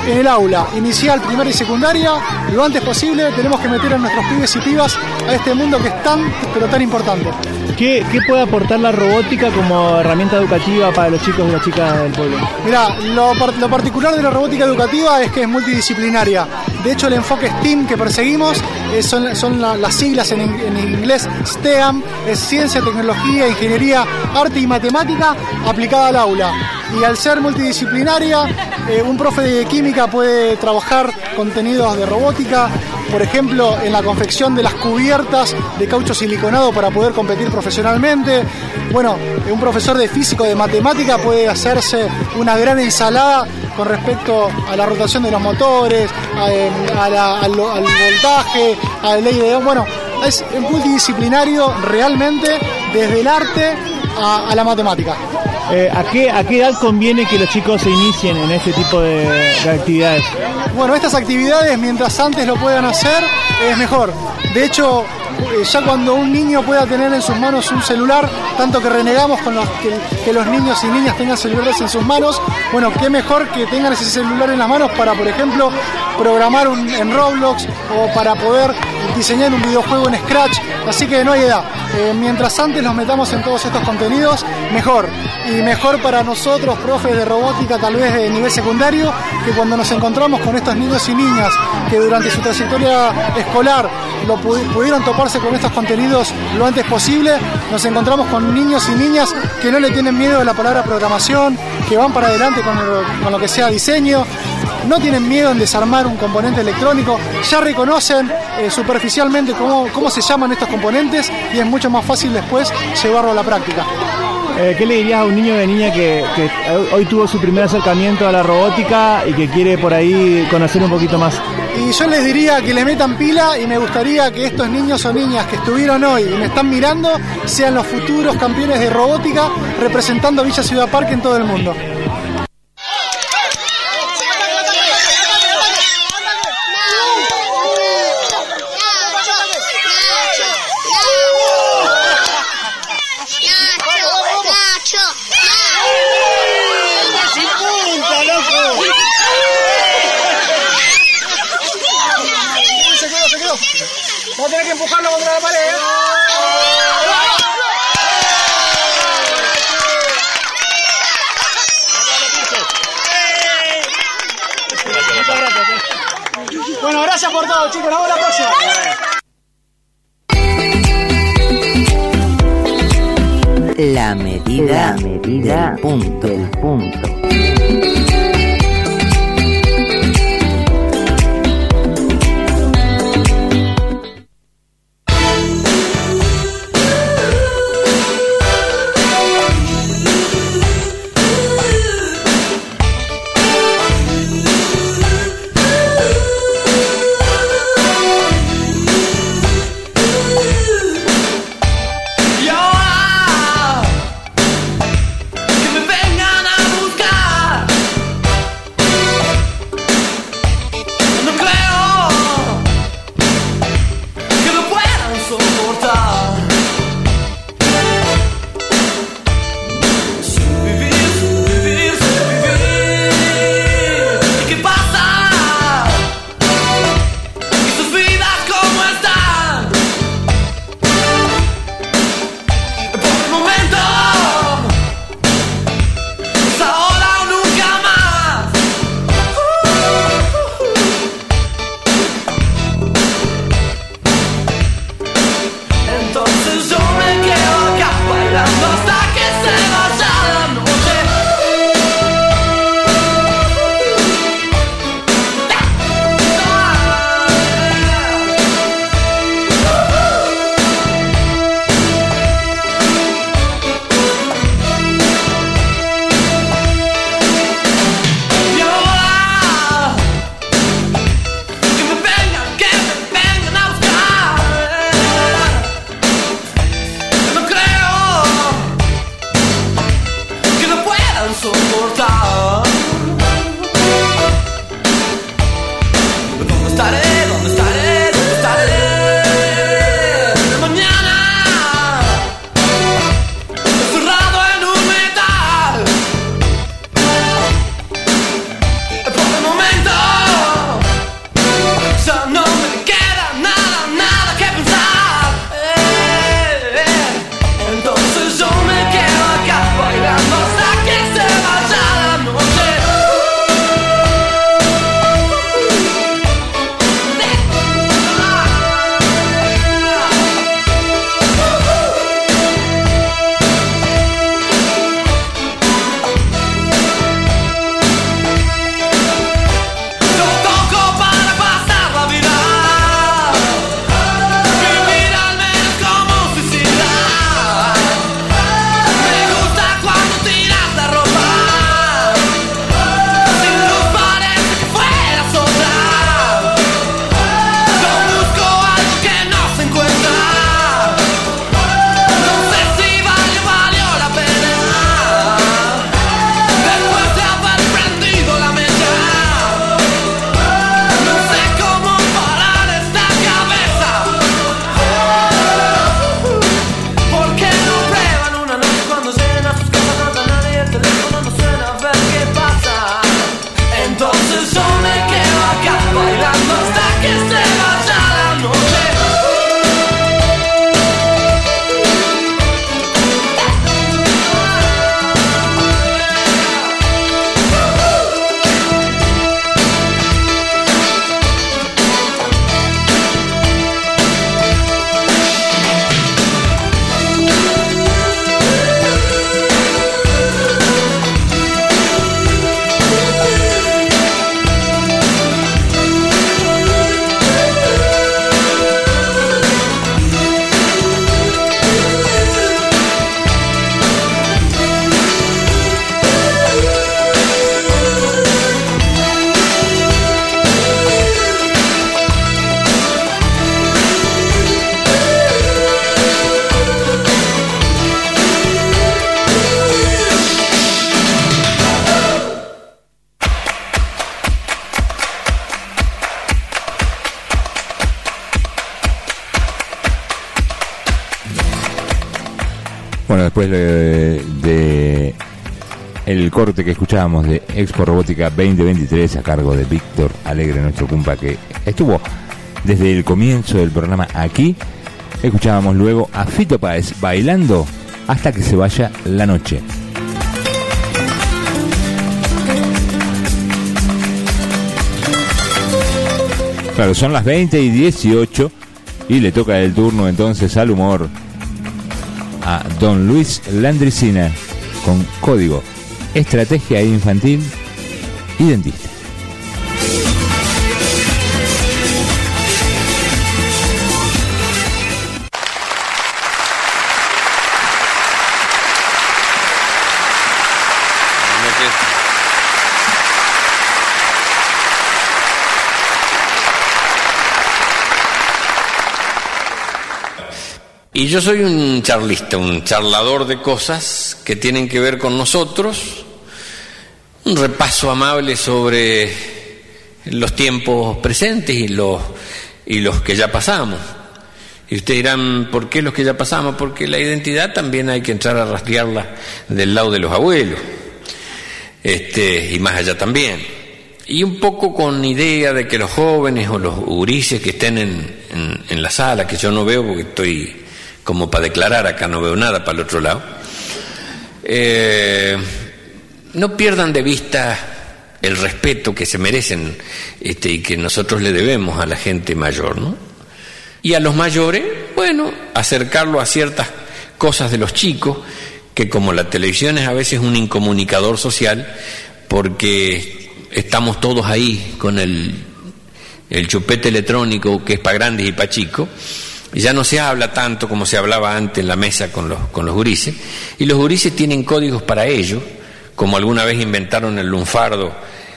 en el aula, inicial, primaria y secundaria, lo antes posible tenemos que meter a nuestros pibes y pibas a este mundo que es tan, pero tan importante. ¿Qué, puede aportar la robótica como herramienta educativa para los chicos y las chicas del pueblo? Mirá, lo, par- lo particular de la robótica educativa es que es multidisciplinaria. De hecho, el enfoque STEAM que perseguimos eh, son, son la- las siglas en inglés STEAM, es ciencia, tecnología, ingeniería, arte y matemática aplicada al aula. Y al ser multidisciplinaria, eh, un profe de química puede trabajar contenidos de robótica, por ejemplo, en la confección de las cubiertas de caucho siliconado para poder competir profesionalmente. Bueno, un profesor de físico, de matemática puede hacerse una gran ensalada con respecto a la rotación de los motores, la- al, voltaje, a la ley de... Bueno, es multidisciplinario realmente desde el arte a la matemática. Eh, ¿a, qué, ¿A qué edad conviene que los chicos se inicien en este tipo de, de actividades? Bueno, estas actividades, mientras antes lo puedan hacer, es mejor. De hecho, eh, ya cuando un niño pueda tener en sus manos un celular, tanto que renegamos con los, que, que los niños y niñas tengan celulares en sus manos, bueno, qué mejor que tengan ese celular en las manos para, por ejemplo, programar un- en Roblox o para poder diseñar un videojuego en Scratch. Así que no hay edad. Eh, mientras antes nos metamos en todos estos contenidos, mejor. Y mejor para nosotros, profes de robótica, tal vez de nivel secundario, que cuando nos encontramos con estos niños y niñas que durante su trayectoria escolar lo pudi- pudieron toparse con estos contenidos lo antes posible, nos encontramos con niños y niñas que no le tienen miedo a la palabra programación, que van para adelante con lo que sea diseño, no tienen miedo en desarmar un componente electrónico, ya reconocen eh, superficialmente cómo, cómo se llaman estos componentes y es mucho más fácil después llevarlo a la práctica. Eh, ¿Qué le dirías a un niño o de niña que, que hoy tuvo su primer acercamiento a la robótica y que quiere por ahí conocer un poquito más? Y yo les diría que le metan pila y me gustaría que estos niños o niñas que estuvieron hoy y me están mirando sean los futuros campeones de robótica representando a Villa Ciudad Parque en todo el mundo. Escuchábamos de Expo Robótica 2023 a cargo de Víctor Alegre, nuestro cumpa que estuvo desde el comienzo del programa aquí. Escuchábamos luego a Fito Páez bailando hasta que se vaya la noche. Claro, son las 20 y 18 y le toca el turno entonces al humor a don Luis Landricina con código Estrategia Infantil y Dentista. Y yo soy un charlista, un charlador de cosas que tienen que ver con nosotros, un repaso amable sobre los tiempos presentes y los, y los que ya pasamos. Y ustedes dirán, ¿por qué los que ya pasamos? Porque la identidad también hay que entrar a rastrearla del lado de los abuelos, este, y más allá también. Y un poco con idea de que los jóvenes o los urises que estén en, en, la sala, que yo no veo porque estoy como para declarar, acá no veo nada para el otro lado, eh, no pierdan de vista el respeto que se merecen este, y que nosotros le debemos a la gente mayor, ¿no? Y a los mayores, bueno, acercarlo a ciertas cosas de los chicos, que como la televisión es a veces un incomunicador social, porque estamos todos ahí con el, el chupete electrónico que es para grandes y para chicos, y ya no se habla tanto como se hablaba antes en la mesa con los, con los y los gurises tienen códigos para ello, como alguna vez inventaron el lunfardo,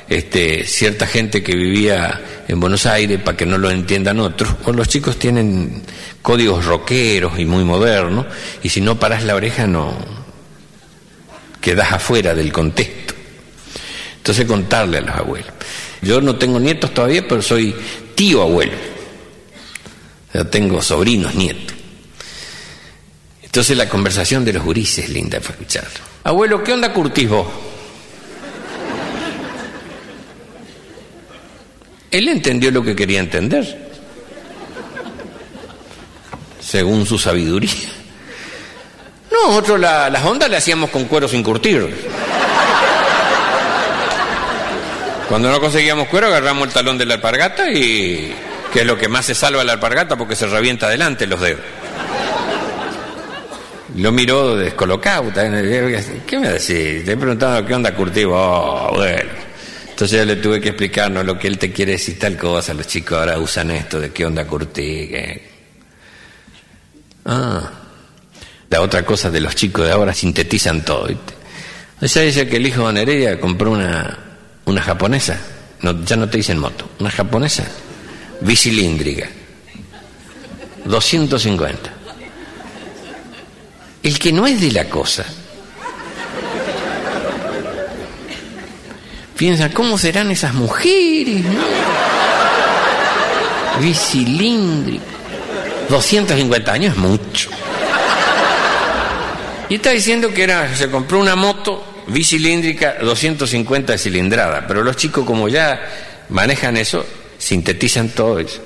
este, cierta gente que vivía en Buenos Aires para que no lo entiendan otros, o los chicos tienen códigos rockeros y muy modernos, y si no paras la oreja no quedas afuera del contexto. Entonces contarle a los abuelos. Yo no tengo nietos todavía, pero soy tío abuelo. Ya tengo sobrinos, nietos. Entonces la conversación de los gurises es linda para escucharlo. Abuelo, ¿qué onda curtís vos? Él entendió lo que quería entender, según su sabiduría. Nosotros la- las ondas le hacíamos con cuero sin curtir. Cuando no conseguíamos cuero, agarramos el talón de la alpargata y que es lo que más se salva la alpargata porque se revienta adelante los dedos. Lo miró descolocado. ¿Qué me decís? Le he preguntado qué onda curtivo. Oh, bueno. Entonces yo le tuve que explicarnos lo que él te quiere decir tal cosa. Los chicos ahora usan esto de qué onda curtí. que- Ah. La otra cosa de los chicos de ahora sintetizan todo. ¿viste? Ella dice que el hijo de Nereida compró una, una japonesa. No, ya no te dicen moto. Una japonesa. Bicilíndrica. 250. El que no es de la cosa. Piensa, ¿cómo serán esas mujeres? no? Bicilíndrica. 250 años es mucho. Y está diciendo que era, se compró una moto bicilíndrica 250 de cilindrada, pero los chicos como ya manejan eso, sintetizan todo eso.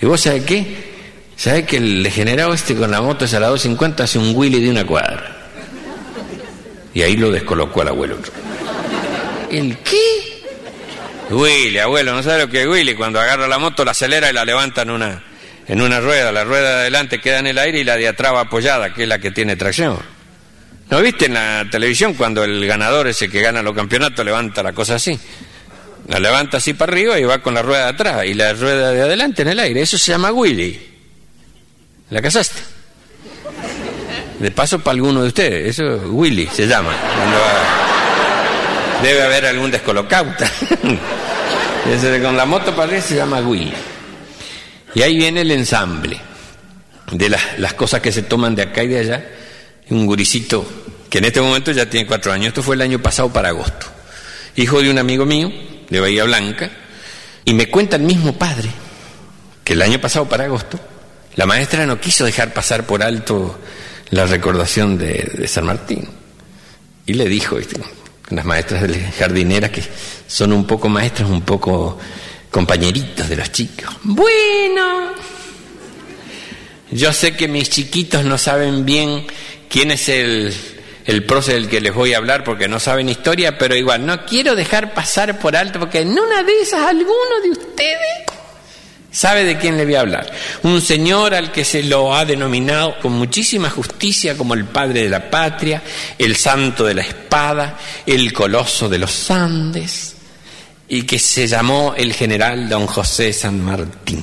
¿Y vos sabés qué? ¿Sabés que el degenerado este con la moto esa la 250 hace un Willy de una cuadra? Y ahí lo descolocó al abuelo. ¿El qué? Willy, abuelo, ¿no sabe lo que es Willy? Cuando agarra la moto, la acelera y la levanta en una, en una rueda. La rueda de adelante queda en el aire y la de atrás va apoyada, que es la que tiene tracción. ¿No viste en la televisión cuando el ganador ese que gana los campeonatos levanta la cosa así? La levanta así para arriba y va con la rueda de atrás y la rueda de adelante en el aire. Eso se llama Willy. ¿La casaste? De paso para alguno de ustedes. Eso Willy se llama. Debe haber algún descolocauta. Con la moto para arriba se llama Willy. Y ahí viene el ensamble de las, las cosas que se toman de acá y de allá. Un guricito que en este momento ya tiene cuatro años. Esto fue el año pasado para agosto. Hijo de un amigo mío de Bahía Blanca. Y me cuenta el mismo padre que el año pasado para agosto la maestra no quiso dejar pasar por alto la recordación de, de San Martín. Y le dijo, ¿viste? las maestras de jardineras que son un poco maestras, un poco compañeritos de los chicos. Bueno, yo sé que mis chiquitos no saben bien quién es el, el prócer del que les voy a hablar porque no saben historia, pero igual, no quiero dejar pasar por alto porque en una de esas alguno de ustedes sabe de quién le voy a hablar. Un señor al que se lo ha denominado con muchísima justicia como el padre de la patria, el santo de la espada, el coloso de los Andes, y que se llamó el general don José San Martín.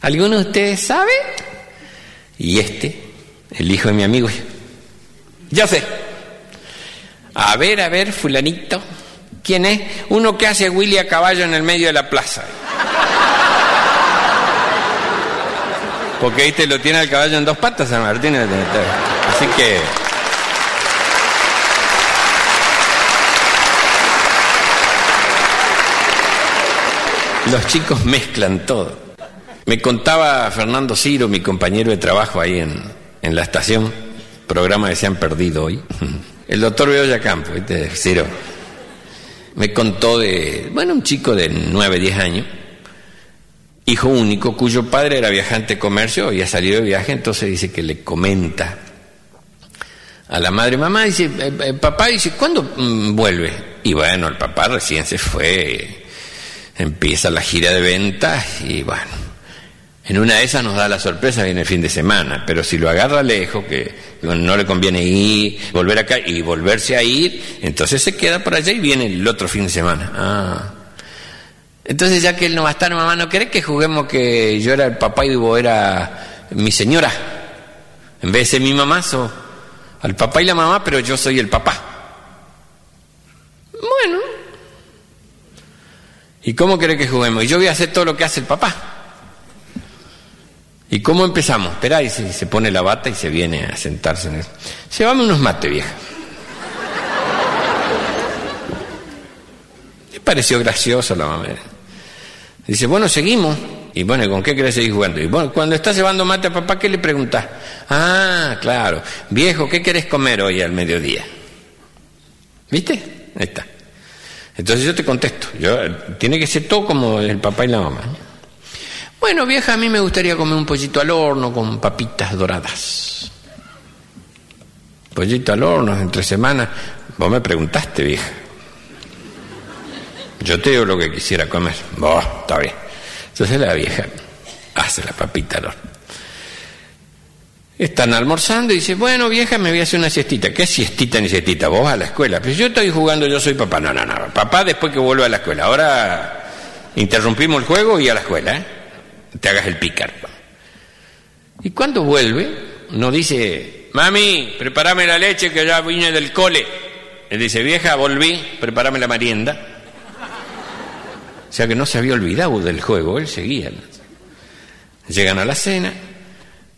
¿Alguno de ustedes sabe? Y este, el hijo de mi amigo, yo sé. A ver, a ver, fulanito, ¿quién es? Uno que hace Willy a caballo en el medio de la plaza. Porque viste, lo tiene el caballo en dos patas, San Martín. Así que. Los chicos mezclan todo. Me contaba Fernando Ciro, mi compañero de trabajo ahí en, en la estación, programa que se han perdido hoy. El doctor Beoya Campo, ¿viste? Ciro. Me contó de, bueno, un chico de 9, 10 años, hijo único, cuyo padre era viajante de comercio, había salido de viaje, entonces dice que le comenta a la madre, mamá, dice, eh, eh, papá, dice, ¿cuándo mm, vuelve? Y bueno, el papá recién se fue, empieza la gira de ventas y bueno, en una de esas nos da la sorpresa, viene el fin de semana, pero si lo agarra lejos, que no le conviene ir, volver acá y volverse a ir, entonces se queda por allá y viene el otro fin de semana. Ah. Entonces, ya que él no va a estar, mamá, ¿no querés que juguemos que yo era el papá y vos era mi señora? En vez de ser mi mamá, al papá y la mamá, pero yo soy el papá. Bueno. ¿Y cómo querés que juguemos? Y yo voy a hacer todo lo que hace el papá. ¿Y cómo empezamos? Espera, y se, se pone la bata y se viene a sentarse en eso. Llévame unos mates, vieja. Me pareció gracioso la mamá. Dice, bueno, seguimos. Y bueno, ¿con qué querés seguir jugando? Y bueno, cuando estás llevando mate a papá, ¿qué le preguntás? Ah, claro. Viejo, ¿qué querés comer hoy al mediodía? ¿Viste? Ahí está. Entonces yo te contesto. Yo, tiene que ser todo como el papá y la mamá. Bueno, vieja, a mí me gustaría comer un pollito al horno con papitas doradas. Pollito al horno, entre semanas. Vos me preguntaste, vieja. Yo te digo lo que quisiera comer. Vos, está bien. Entonces la vieja hace la papita al horno. Están almorzando y dice, bueno vieja, me voy a hacer una siestita. ¿Qué siestita ni siestita? Vos a la escuela. Pues yo estoy jugando, yo soy papá. No, no, no. Papá después que vuelva a la escuela. Ahora interrumpimos el juego y a la escuela, ¿eh? Te hagas el pícaro. Y cuando vuelve, no dice, mami, prepárame la leche que ya vine del cole. Él dice, vieja, volví, prepárame la merienda. O sea que no se había olvidado del juego, él seguía. Llegan a la cena,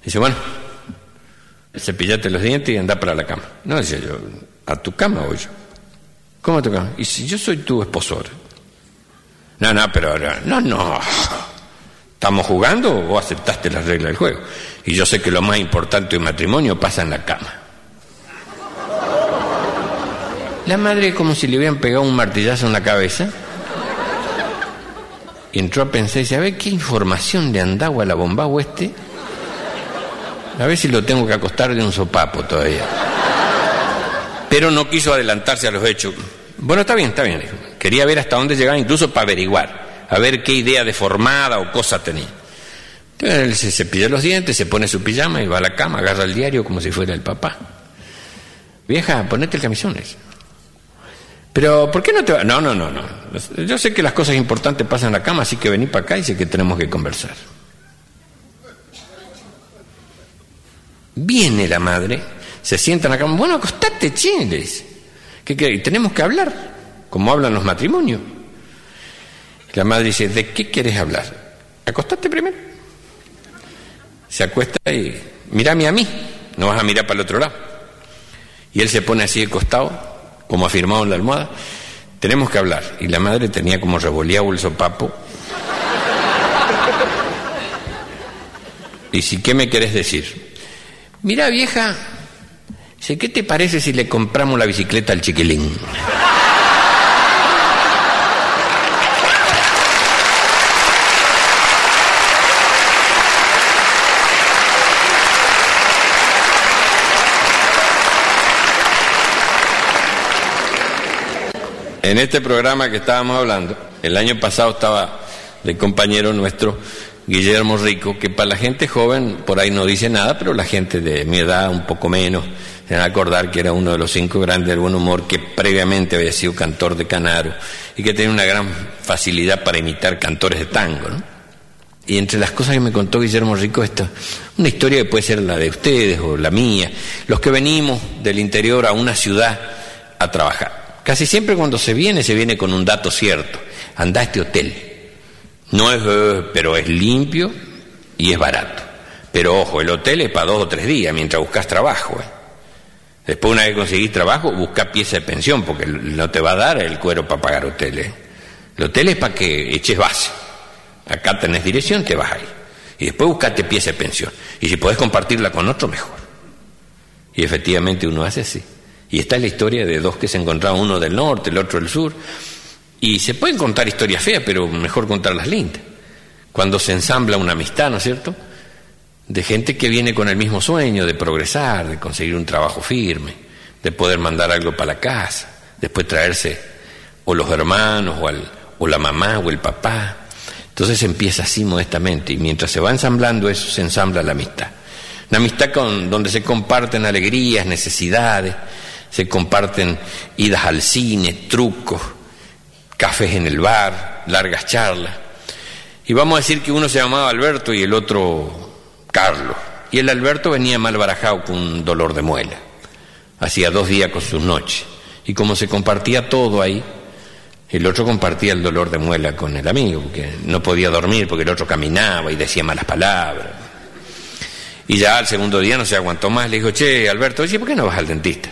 dice, bueno, cepillate los dientes y anda para la cama. No, decía yo, ¿a tu cama o yo? ¿Cómo a tu cama? Y si yo soy tu esposo ahora. No, no, pero no, no. ¿Estamos jugando o aceptaste las reglas del juego? Y yo sé que lo más importante del matrimonio pasa en la cama. La madre como si le hubieran pegado un martillazo en la cabeza. Y entró a pensar y dice, a ver qué información de andagua la bomba este. A ver si lo tengo que acostar de un sopapo todavía. Pero no quiso adelantarse a los hechos. Bueno, está bien, está bien. Quería ver hasta dónde llegaba, incluso para averiguar, a ver qué idea deformada o cosa tenía. Entonces él se cepilla los dientes, se pone su pijama y va a la cama, agarra el diario como si fuera el papá. Vieja, ponete el camisón. Pero, ¿por qué no te va? No, no, no, no. Yo sé que las cosas importantes pasan en la cama, así que vení para acá y sé que tenemos que conversar. Viene la madre, se sienta en la cama. Bueno, acostate, dice. ¿Qué querés? Tenemos que hablar, como hablan los matrimonios. La madre dice, ¿de qué quieres hablar? Acostate primero. Se acuesta y, mírame a mí, no vas a mirar para el otro lado. Y él se pone así de costado, como afirmado en la almohada. Tenemos que hablar. Y la madre tenía como revoleado el sopapo. Y si, ¿qué me querés decir? Mira, vieja, ¿qué te parece si le compramos la bicicleta al chiquilín? En este programa que estábamos hablando, el año pasado estaba el compañero nuestro, Guillermo Rico, que para la gente joven por ahí no dice nada, pero la gente de mi edad, un poco menos, se van a acordar que era uno de los cinco grandes del buen humor, que previamente había sido cantor de Canaro y que tenía una gran facilidad para imitar cantores de tango. ¿no? Y entre las cosas que me contó Guillermo Rico, esta, una historia que puede ser la de ustedes o la mía, los que venimos del interior a una ciudad a trabajar. Casi siempre cuando se viene, se viene con un dato cierto. Anda a este hotel. No es, eh, pero es limpio y es barato. Pero ojo, el hotel es para dos o tres días mientras buscas trabajo. eh. Después, una vez conseguís trabajo, busca pieza de pensión, porque no te va a dar el cuero para pagar hoteles. El hotel es para que eches base. Acá tenés dirección, te vas ahí. Y después buscate pieza de pensión. Y si podés compartirla con otro, mejor. Y efectivamente uno hace así. Y está la historia de dos que se encontraban, uno del norte, el otro del sur. Y se pueden contar historias feas, pero mejor contarlas lindas. Cuando se ensambla una amistad, ¿no es cierto? De gente que viene con el mismo sueño de progresar, de conseguir un trabajo firme, de poder mandar algo para la casa, después traerse o los hermanos o, al- la mamá o el papá. Entonces empieza así modestamente y mientras se va ensamblando eso, se ensambla la amistad. Una amistad con, donde se comparten alegrías, necesidades, se comparten idas al cine, trucos, cafés en el bar, largas charlas. Y vamos a decir que uno se llamaba Alberto y el otro Carlos. Y el Alberto venía mal barajado con un dolor de muela. Hacía dos días con sus noches. Y como se compartía todo ahí, el otro compartía el dolor de muela con el amigo, porque no podía dormir porque el otro caminaba y decía malas palabras. Y ya al segundo día no se aguantó más, le dijo, che, Alberto, oye, ¿por qué no vas al dentista?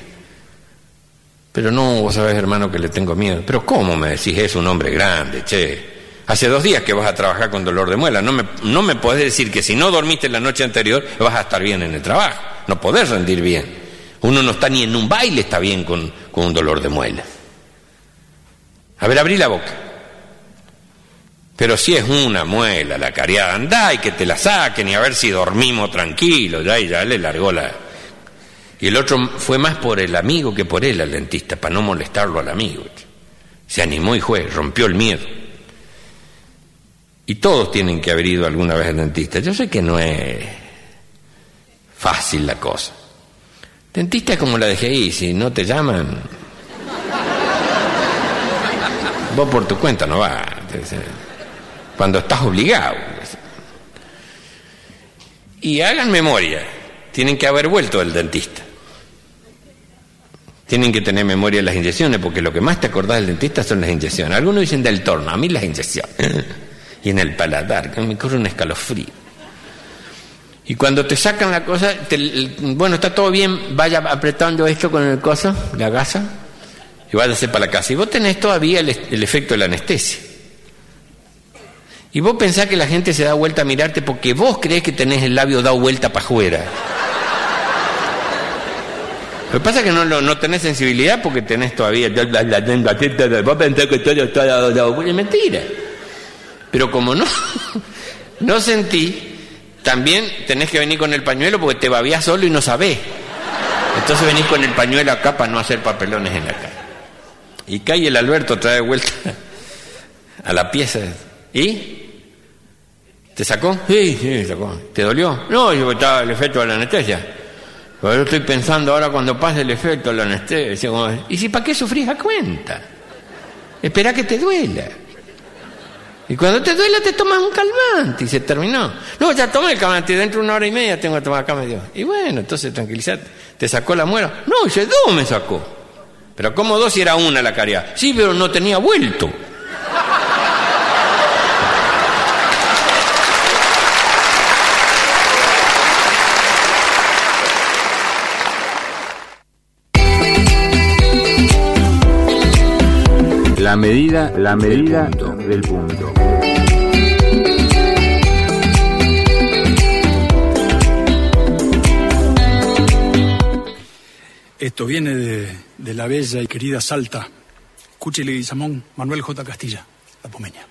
Pero no, vos sabés, hermano, que le tengo miedo. Pero ¿cómo me decís es un hombre grande, che? Hace dos días que vas a trabajar con dolor de muela. No me, no me podés decir que si no dormiste la noche anterior vas a estar bien en el trabajo. No podés rendir bien. Uno no está ni en un baile, está bien con, con un dolor de muela. A ver, abrí la boca. Pero si es una muela la cariada, andá y que te la saquen y a ver si dormimos tranquilos. Ya, y ya le largó la. Y el otro fue más por el amigo que por él al dentista, para no molestarlo al amigo. Se animó y fue, rompió el miedo. Y todos tienen que haber ido alguna vez al dentista. Yo sé que no es fácil la cosa. Dentista es como la DGI, si no te llaman, vos por tu cuenta no vas. Cuando estás obligado. Y hagan memoria, tienen que haber vuelto del dentista. Tienen que tener memoria de las inyecciones, porque lo que más te acordás del dentista son las inyecciones. Algunos dicen del torno, a mí las inyecciones. y en el paladar, que me corre un escalofrío. Y cuando te sacan la cosa, bueno, está todo bien, vaya apretando esto con el coso, la gasa, y váyase para la casa. Y vos tenés todavía el, el efecto de la anestesia. Y vos pensás que la gente se da vuelta a mirarte porque vos crees que tenés el labio dado vuelta para afuera. Lo que pasa es que no, no tenés sensibilidad porque tenés todavía... Vos pensás que todo está. Es mentira. Pero como no, no sentí, también tenés que venir con el pañuelo porque te babías solo y no sabés. Entonces venís con el pañuelo acá para no hacer papelones en la cara. Y cae el Alberto trae de vuelta a la pieza. ¿Y? ¿Te sacó? Sí, sí, sacó. ¿Te dolió? No, yo estaba el efecto de la anestesia. Pero yo estoy pensando ahora cuando pase el efecto de la anestesia. ¿Y si para qué sufrís a cuenta? Espera que te duela. Y cuando te duela te tomas un calmante y se terminó. No, ya tomé el calmante dentro de una hora y media tengo que tomar acá medio. Y bueno, entonces tranquilizate. ¿Te sacó la muela? No, dice dos me sacó. Pero como dos si era una la caridad. Sí, pero no tenía vuelto. La medida, la medida del punto. Esto viene de, la bella y querida Salta. Cúchele Samón Manuel J. Castilla, La Pomeña.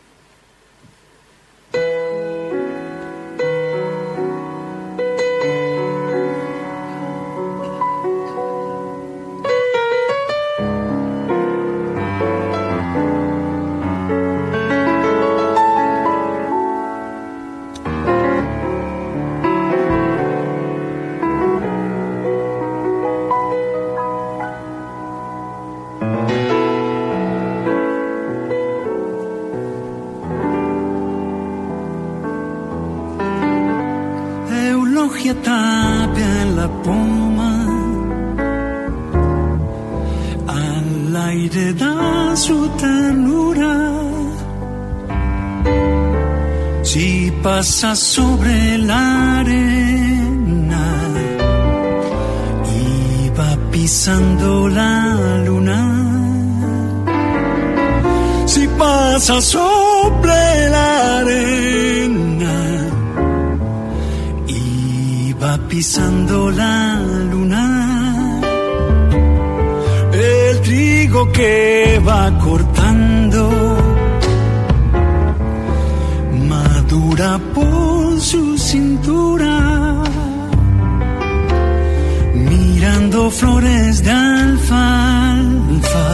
Si pasa sobre la arena y va pisando la luna. Si pasa sobre la arena y va pisando la luna. Que va cortando madura por su cintura, mirando flores de alfalfa.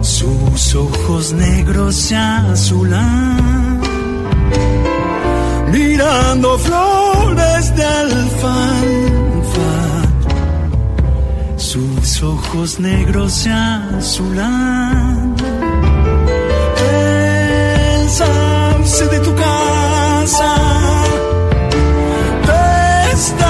Sus ojos negros se azulan mirando flores de alfalfa. Ojos negros se azulan. El sauce de tu casa te está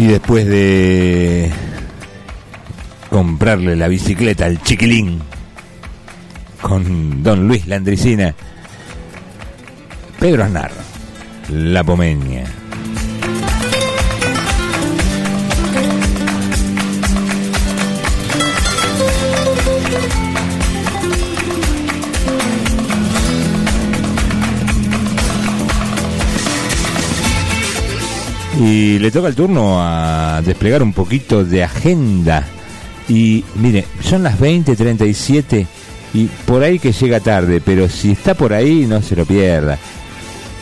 Y después de comprarle la bicicleta al chiquilín con don Luis Landricina, Pedro Aznar, la pomeña. Y le toca el turno a desplegar un poquito de agenda. Y mire, son las 20:37 y por ahí que llega tarde, pero si está por ahí no se lo pierda.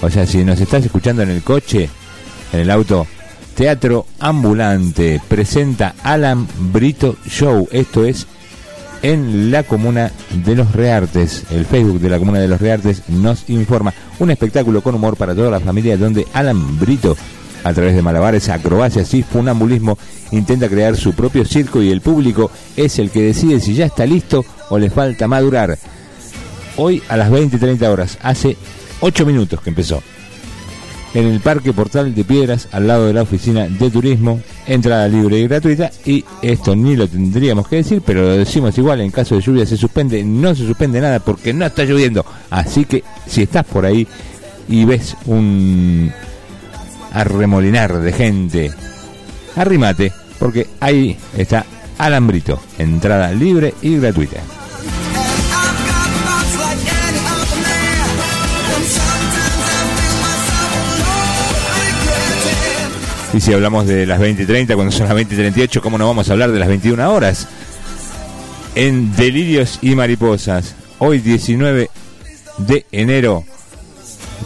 O sea, si nos estás escuchando en el coche, en el auto, Teatro Ambulante presenta Alan Brito Show. Esto es en la comuna de los Reartes. El Facebook de la comuna de los Reartes nos informa un espectáculo con humor para toda la familia donde Alan Brito, a través de malabares, acrobacias y funambulismo, intenta crear su propio circo y el público es el que decide si ya está listo o le falta madurar. Hoy a las 20 y 30 horas, hace 8 minutos que empezó. En el Parque Portal de Piedras, al lado de la oficina de turismo, entrada libre y gratuita. Y esto ni lo tendríamos que decir, pero lo decimos igual: en caso de lluvia se suspende, no se suspende nada porque no está lloviendo. Así que si estás por ahí y ves un arremolinar de gente, arrímate, porque ahí está Alambrito, entrada libre y gratuita. Y si hablamos de las 20 y 30, cuando son las 20 y 38, ¿cómo no vamos a hablar de las 21 horas? En Delirios y Mariposas, hoy 19 de enero,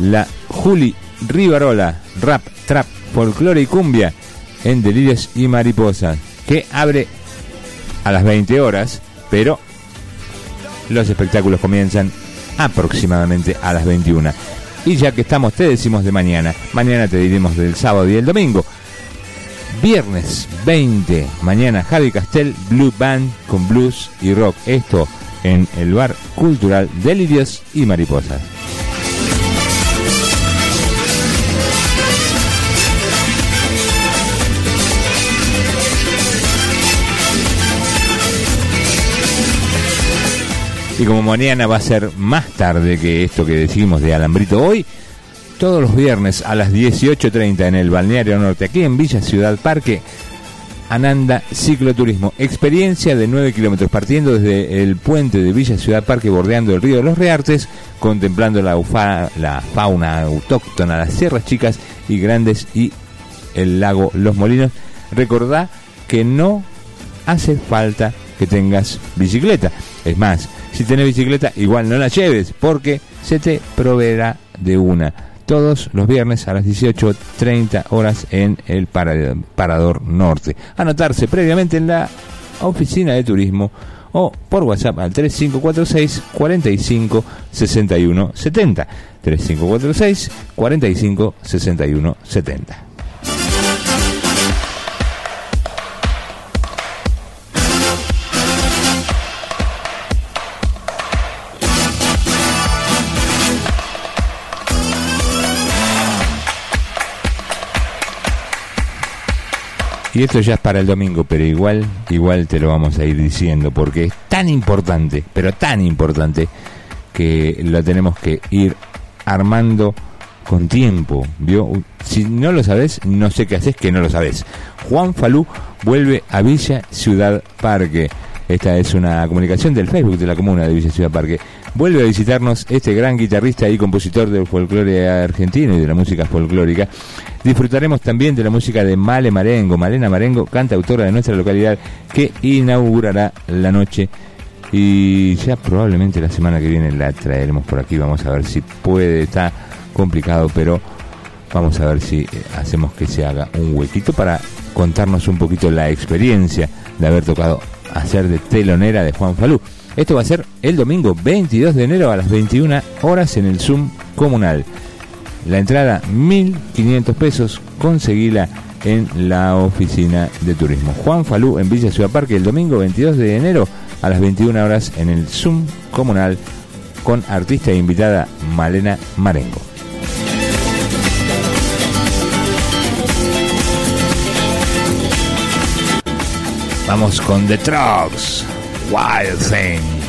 la Juli Rivarola, rap, trap, folclore y cumbia en Delirios y Mariposas, que abre a las 20 horas, pero los espectáculos comienzan aproximadamente a las 21. Y ya que estamos, te decimos de mañana. Mañana te diremos del sábado y el domingo. Viernes 20, mañana Javi Castel, Blue Band con blues y rock. Esto en el bar cultural Delirios y Mariposas. Y como mañana va a ser más tarde que esto que decimos de Alambrito hoy, todos los viernes a las 18.30 en el Balneario Norte, aquí en Villa Ciudad Parque, Ananda Cicloturismo. Experiencia de 9 kilómetros partiendo desde el puente de Villa Ciudad Parque, bordeando el río los Reartes, contemplando la, la fauna autóctona, las sierras chicas y grandes y el lago Los Molinos. Recordá que no hace falta que tengas bicicleta. Es más, si tenés bicicleta, igual no la lleves, porque se te proveerá de una. Todos los viernes a las 18.30 horas en el para- Parador Norte. Anotarse previamente en la oficina de turismo o por WhatsApp al 3546 45 61 70. 3546 45 61 70. Y esto ya es para el domingo, pero igual, igual te lo vamos a ir diciendo, porque es tan importante, pero tan importante, que lo tenemos que ir armando con tiempo. ¿vio? Si no lo sabes, no sé qué haces que no lo sabes. Juan Falú vuelve a Villa Ciudad Parque. Esta es una comunicación del Facebook de la comuna de Villa Ciudad Parque. Vuelve a visitarnos este gran guitarrista y compositor del folclore argentino y de la música folclórica. Disfrutaremos también de la música de Male Marengo, Malena Marengo, cantautora de nuestra localidad, que inaugurará la noche. Y ya probablemente la semana que viene la traeremos por aquí. Vamos a ver si puede. Está complicado, pero vamos a ver si eh, hacemos que se haga un huequito para contarnos un poquito la experiencia de haber tocado hacer de telonera de Juan Falú. Esto va a ser el domingo 22 de enero a las 21 horas en el Zoom comunal. La entrada 1.500 pesos, conseguila en la oficina de turismo. Juan Falú en Villa Ciudad Parque el domingo 22 de enero a las 21 horas en el Zoom comunal con artista e invitada Malena Marengo. Vamos con The Trucks, wise thing.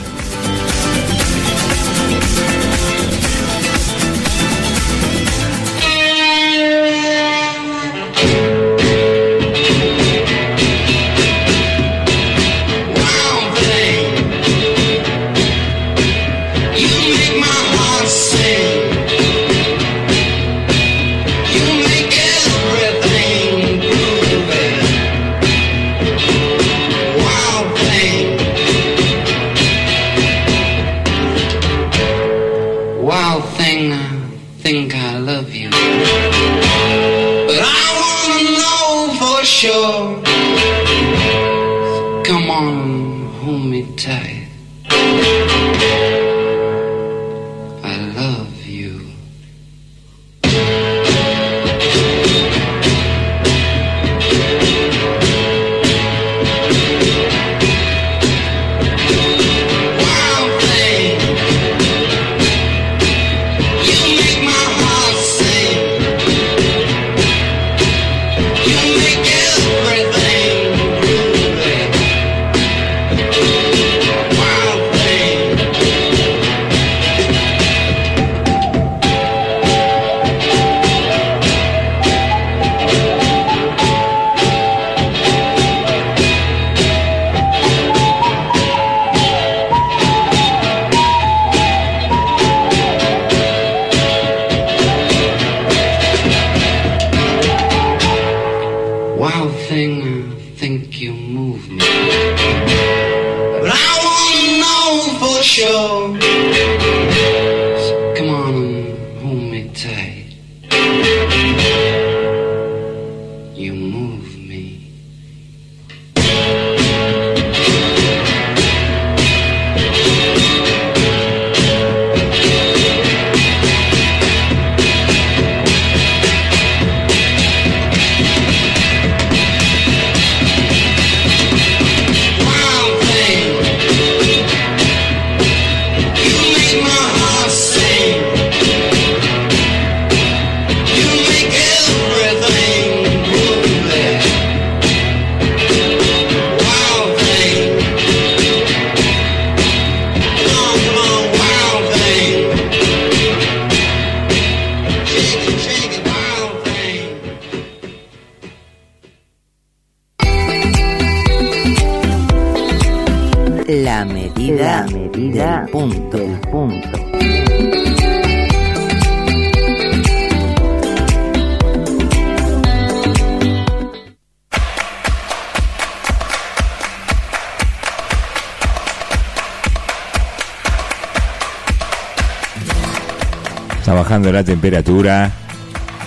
Está bajando la temperatura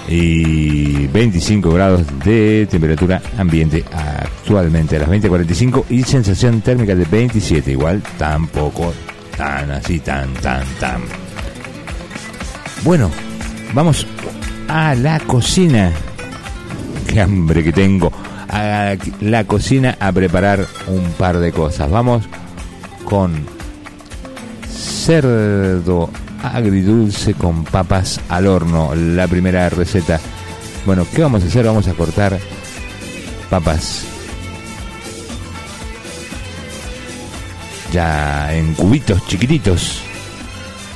y 25 grados de temperatura ambiente actualmente a las 20.45 y sensación térmica de 27. Igual tampoco tan así, tan, tan, tan. Bueno, vamos a la cocina. Qué hambre que tengo. A la cocina a preparar un par de cosas. Vamos con cerdo agridulce con papas al horno. La primera receta. Bueno, ¿qué vamos a hacer? Vamos a cortar papas ya en cubitos chiquititos.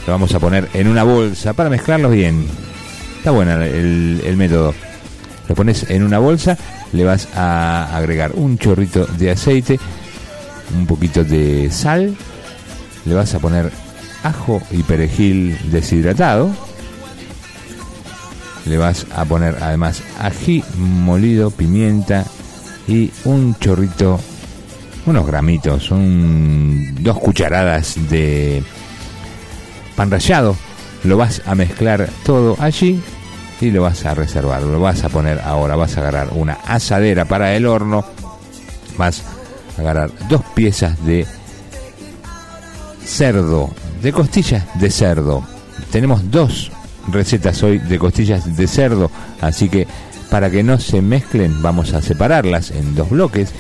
Lo vamos a poner en una bolsa para mezclarlos bien. Está bueno el, el método. Lo pones en una bolsa, le vas a agregar un chorrito de aceite, un poquito de sal, le vas a poner ajo y perejil deshidratado, le vas a poner además ají molido, pimienta y un chorrito, unos gramitos, un, dos cucharadas de pan rallado. Lo vas a mezclar todo allí y lo vas a reservar. Lo vas a poner ahora, vas a agarrar una asadera para el horno, vas a agarrar dos piezas de cerdo, de costillas de cerdo. Tenemos dos recetas hoy de costillas de cerdo, así que para que no se mezclen vamos a separarlas en dos bloques.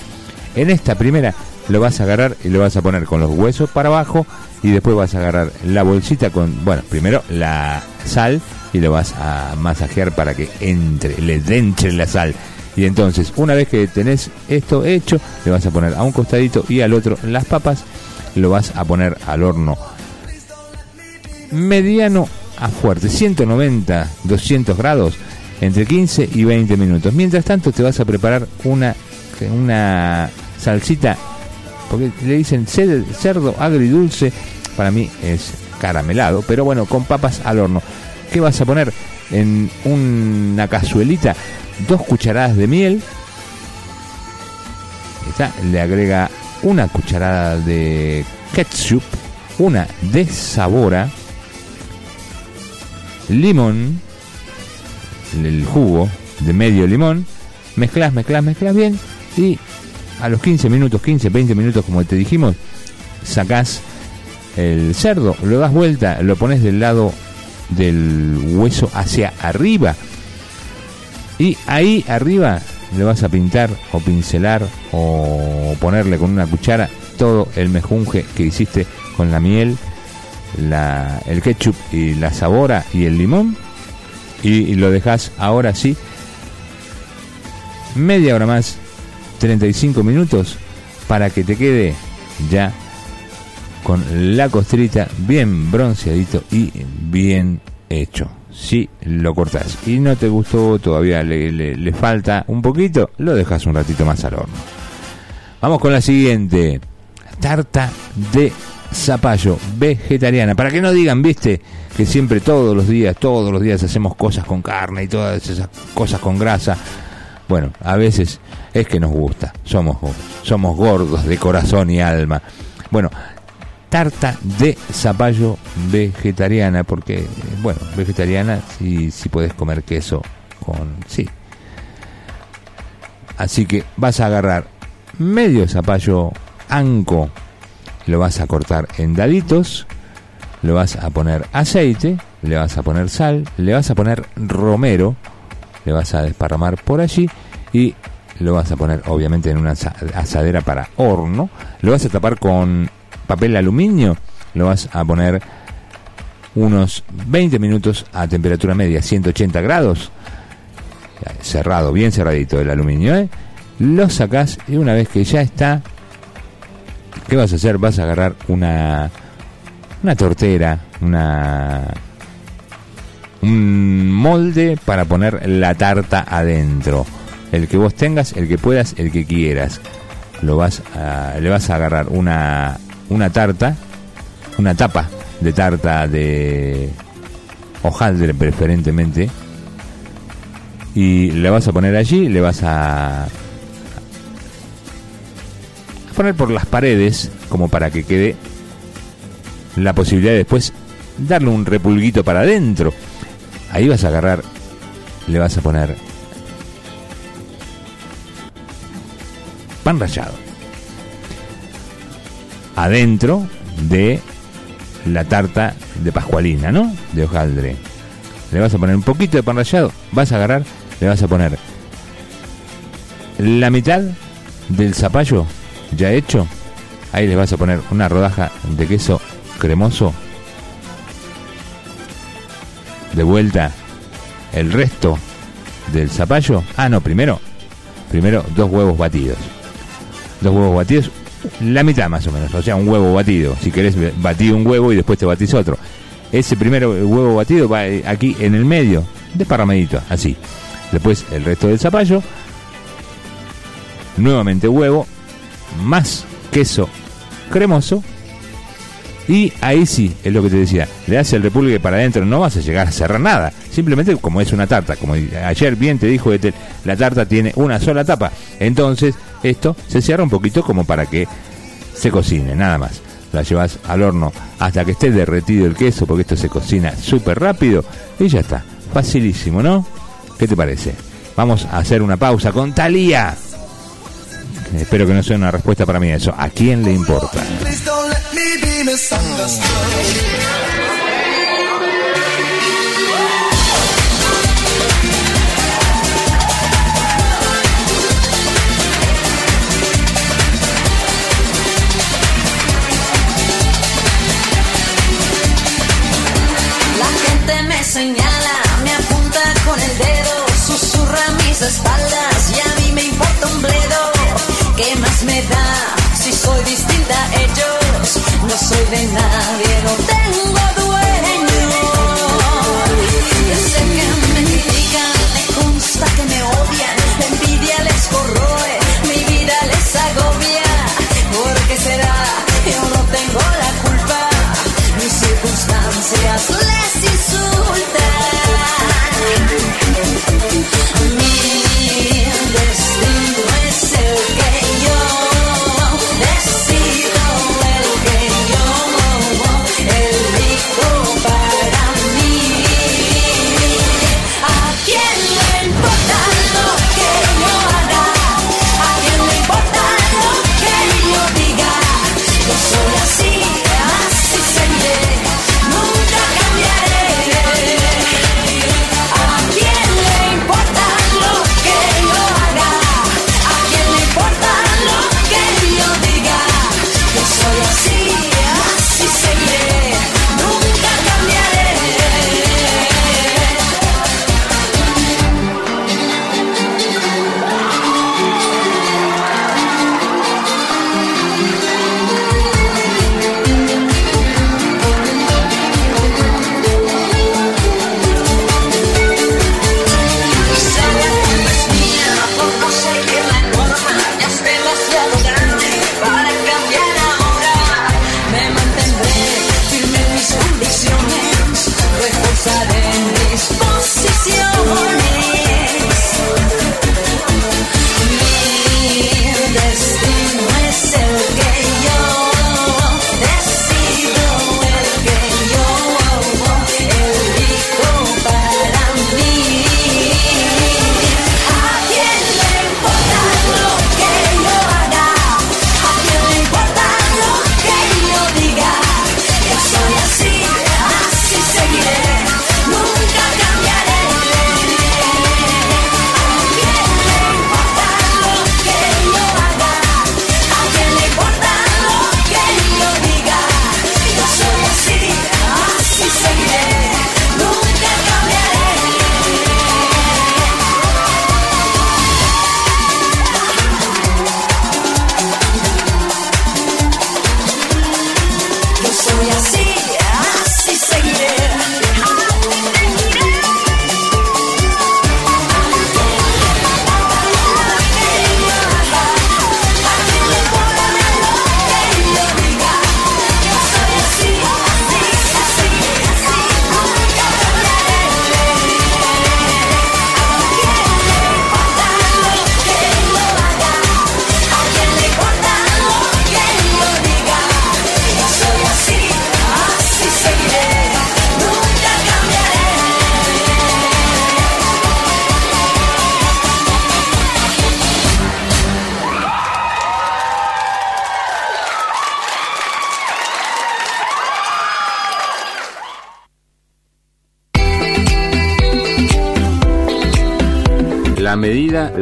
En esta primera lo vas a agarrar y lo vas a poner con los huesos para abajo y después vas a agarrar la bolsita con, bueno, primero la sal y lo vas a masajear para que entre, le entre la sal. Y entonces, una vez que tenés esto hecho, le vas a poner a un costadito y al otro las papas, lo vas a poner al horno mediano a fuerte, 190, 200 grados, entre 15 y 20 minutos. Mientras tanto te vas a preparar una, una salsita, porque le dicen cer- cerdo agridulce, para mí es caramelado, pero bueno, con papas al horno. ¿Qué vas a poner? En una cazuelita, dos cucharadas de miel, Está, le agrega una cucharada de ketchup, una de sabora, limón, el jugo de medio limón, mezclas, mezclas, mezclas bien y a los 15 minutos, 15, 20 minutos como te dijimos, sacás el cerdo, lo das vuelta, lo pones del lado del hueso hacia arriba y ahí arriba le vas a pintar o pincelar o ponerle con una cuchara todo el mejunje que hiciste con la miel, la, el ketchup y la sabora y el limón y, lo dejas ahora sí media hora más 35 minutos para que te quede ya con la costrita bien bronceadito y bien hecho. Si lo cortás y no te gustó, todavía le- le falta un poquito, lo dejas un ratito más al horno. Vamos con la siguiente. Tarta de zapallo vegetariana. Para que no digan, viste, que siempre todos los días, todos los días hacemos cosas con carne y todas esas cosas con grasa. Bueno, a veces es que nos gusta. Somos, somos gordos de corazón y alma. Bueno, tarta de zapallo vegetariana, porque, bueno, vegetariana si, si puedes comer queso con... Sí. Así que vas a agarrar medio zapallo anco, lo vas a cortar en daditos, lo vas a poner aceite, le vas a poner sal, le vas a poner romero, le vas a desparramar por allí y lo vas a poner obviamente en una asa- asadera para horno, lo vas a tapar con papel aluminio, lo vas a poner unos 20 minutos a temperatura media, 180 grados, cerrado, bien cerradito el aluminio, ¿eh? lo sacás y una vez que ya está, ¿qué vas a hacer? Vas a agarrar una, una tortera, una un molde para poner la tarta adentro. El que vos tengas, el que puedas, el que quieras. Lo vas a- le vas a agarrar una, una tarta, una tapa de tarta de hojaldre preferentemente. Y le vas a poner allí, le vas a, poner por las paredes como para que quede la posibilidad de después darle un repulguito para adentro. Ahí vas a agarrar, le vas a poner pan rallado. Adentro de la tarta de Pascualina, ¿no? De hojaldre. Le vas a poner un poquito de pan rallado, vas a agarrar, le vas a poner la mitad del zapallo ya hecho. Ahí le vas a poner una rodaja de queso cremoso. De vuelta el resto del zapallo. Ah, no, primero. Primero dos huevos batidos. Dos huevos batidos, la mitad más o menos. O sea, un huevo batido. Si querés batir un huevo y después te batís otro. Ese primer huevo batido va eh, aquí en el medio, desparramadito, así. Después el resto del zapallo. Nuevamente huevo, más queso cremoso. Y ahí sí, es lo que te decía, le das el repulgue para adentro, no vas a llegar a cerrar nada. Simplemente como es una tarta, como ayer bien te dijo la tarta tiene una sola tapa. Entonces, esto se cierra un poquito como para que se cocine, nada más. La llevas al horno hasta que esté derretido el queso, porque esto se cocina súper rápido y ya está. Facilísimo, ¿no? ¿Qué te parece? Vamos a hacer una pausa con Talía. Espero que no sea una respuesta para mí eso. ¿A quién le importa? La gente me señala, me apunta con el dedo, susurra mis espaldas, ellos. No soy de nadie, no tengo dueño. Ya sé que me critican, me consta que me odian.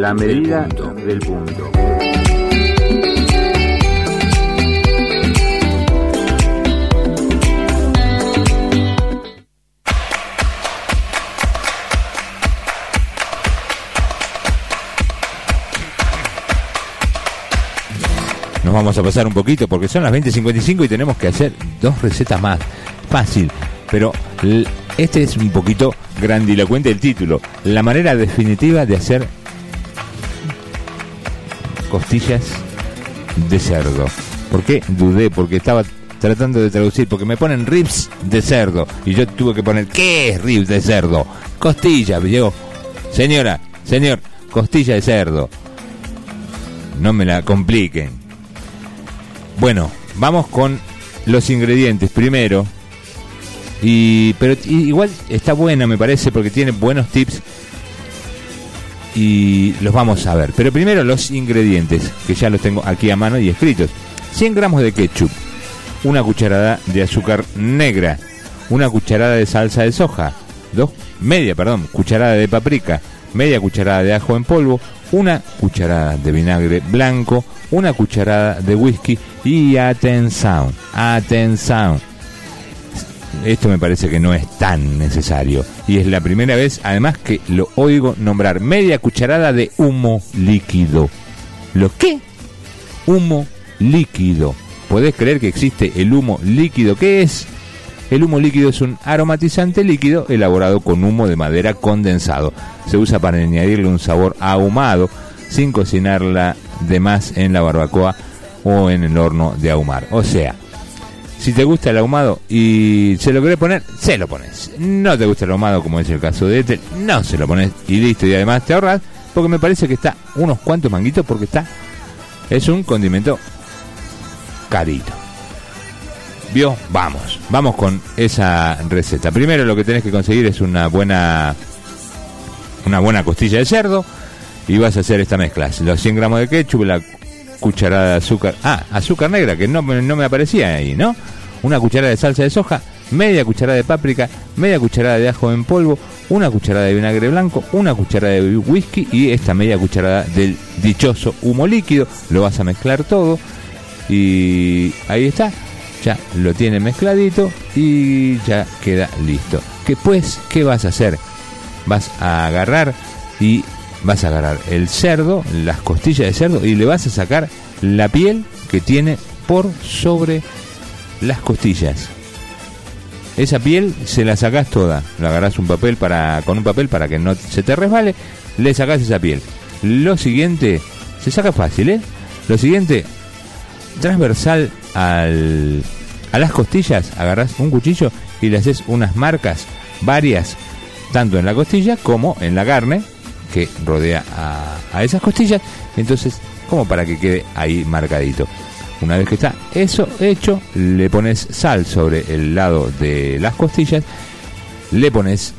La medida del punto. Nos vamos a pasar un poquito porque son las 20.55 y tenemos que hacer dos recetas más. Fácil, pero este es un poquito grandilocuente el título. La manera definitiva de hacer costillas de cerdo. ¿Por qué dudé? Porque estaba tratando de traducir, porque me ponen ribs de cerdo. Y yo tuve que poner, ¿qué es ribs de cerdo? Costilla. Me digo, señora, señor, costilla de cerdo. No me la compliquen. Bueno, vamos con los ingredientes primero. Y pero igual está buena me parece porque tiene buenos tips y los vamos a ver. Pero primero los ingredientes, que ya los tengo aquí a mano y escritos. 100 gramos de ketchup, una cucharada de azúcar negra, una cucharada de salsa de soja, dos, media, perdón, cucharada de paprika, media cucharada de ajo en polvo, una cucharada de vinagre blanco, una cucharada de whisky y atención, atención. Esto me parece que no es tan necesario. Y es la primera vez, además, que lo oigo nombrar. Media cucharada de humo líquido. ¿Lo qué? Humo líquido. ¿Podés creer que existe el humo líquido? ¿Qué es? El humo líquido es un aromatizante líquido elaborado con humo de madera condensado. Se usa para añadirle un sabor ahumado sin cocinarla de más en la barbacoa o en el horno de ahumar. O sea, si te gusta el ahumado y se lo querés poner, se lo pones. No te gusta el ahumado, como es el caso de este, no se lo pones y listo. Y además te ahorras, porque me parece que está unos cuantos manguitos, porque está. Es un condimento carito. ¿Vio? Vamos, vamos con esa receta. Primero lo que tenés que conseguir es una buena una buena costilla de cerdo y vas a hacer esta mezcla. Los 100 gramos de ketchup, la cucharada de azúcar. Ah, azúcar negra, que no, no me aparecía ahí, ¿no? Una cucharada de salsa de soja, media cucharada de páprica, media cucharada de ajo en polvo, una cucharada de vinagre blanco, una cucharada de whisky y esta media cucharada del dichoso humo líquido. Lo vas a mezclar todo y ahí está. Ya lo tiene mezcladito y ya queda listo. ¿Qué pues? ¿Qué vas a hacer? Vas a agarrar y vas a agarrar el cerdo, las costillas de cerdo y le vas a sacar la piel que tiene por sobre las costillas. Esa piel se la sacás toda, lo agarrás un papel para con un papel para que no se te resbale, le sacás esa piel. Lo siguiente, se saca fácil, ¿eh? Lo siguiente, transversal al, a las costillas, agarrás un cuchillo y le haces unas marcas varias, tanto en la costilla como en la carne que rodea a, a esas costillas, entonces como para que quede ahí marcadito. Una vez que está eso hecho, le pones sal sobre el lado de las costillas, le pones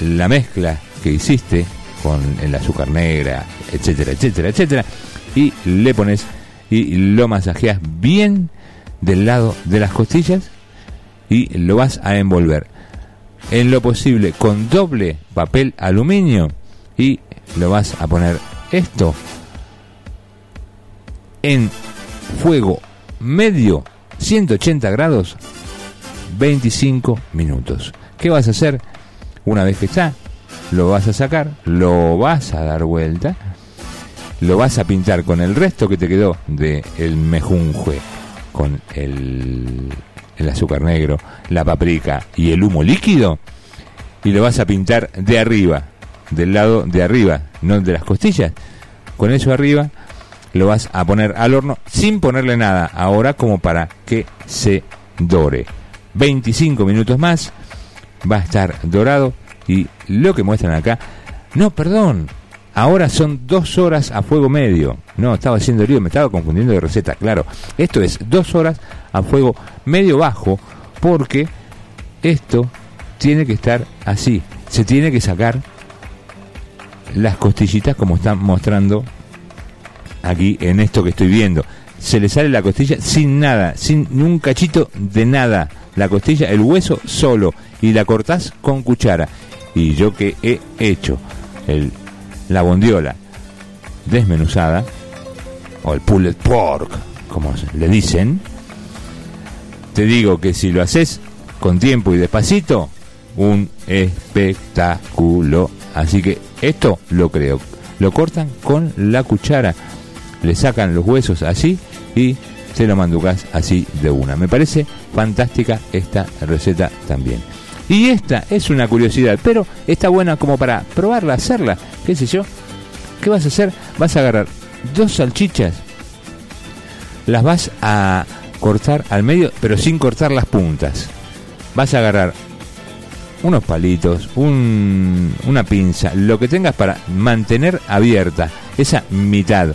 la mezcla que hiciste con el azúcar negra, etcétera, etcétera, etcétera, y le pones y lo masajeas bien del lado de las costillas y lo vas a envolver en lo posible con doble papel aluminio y lo vas a poner esto en fuego medio 180 grados 25 minutos. ¿Qué vas a hacer? Una vez que está, lo vas a sacar, lo vas a dar vuelta, lo vas a pintar con el resto que te quedó de el mejunjue, con el, el azúcar negro, la paprika y el humo líquido, y lo vas a pintar de arriba, del lado de arriba, no de las costillas. Con eso arriba lo vas a poner al horno sin ponerle nada, ahora como para que se dore. 25 minutos más, va a estar dorado y lo que muestran acá, no, perdón, ahora son dos horas a fuego medio. No, estaba haciendo lío, me estaba confundiendo de receta, claro. Esto es dos horas a fuego medio bajo porque esto tiene que estar así. Se tiene que sacar las costillitas como están mostrando aquí en esto que estoy viendo. Se le sale la costilla sin nada, sin un cachito de nada. La costilla, el hueso solo. Y la cortás con cuchara. Y yo que he hecho el, la bondiola desmenuzada, o el pulled pork, como le dicen, te digo que si lo haces con tiempo y despacito, un espectáculo. Así que esto lo creo. Lo cortan con la cuchara, le sacan los huesos así y se lo manducas así de una. Me parece fantástica esta receta también. Y esta es una curiosidad, pero está buena como para probarla, hacerla, qué sé yo. ¿Qué vas a hacer? Vas a agarrar dos salchichas, las vas a cortar al medio, pero sin cortar las puntas. Vas a agarrar unos palitos, un- una pinza, lo que tengas para mantener abierta esa mitad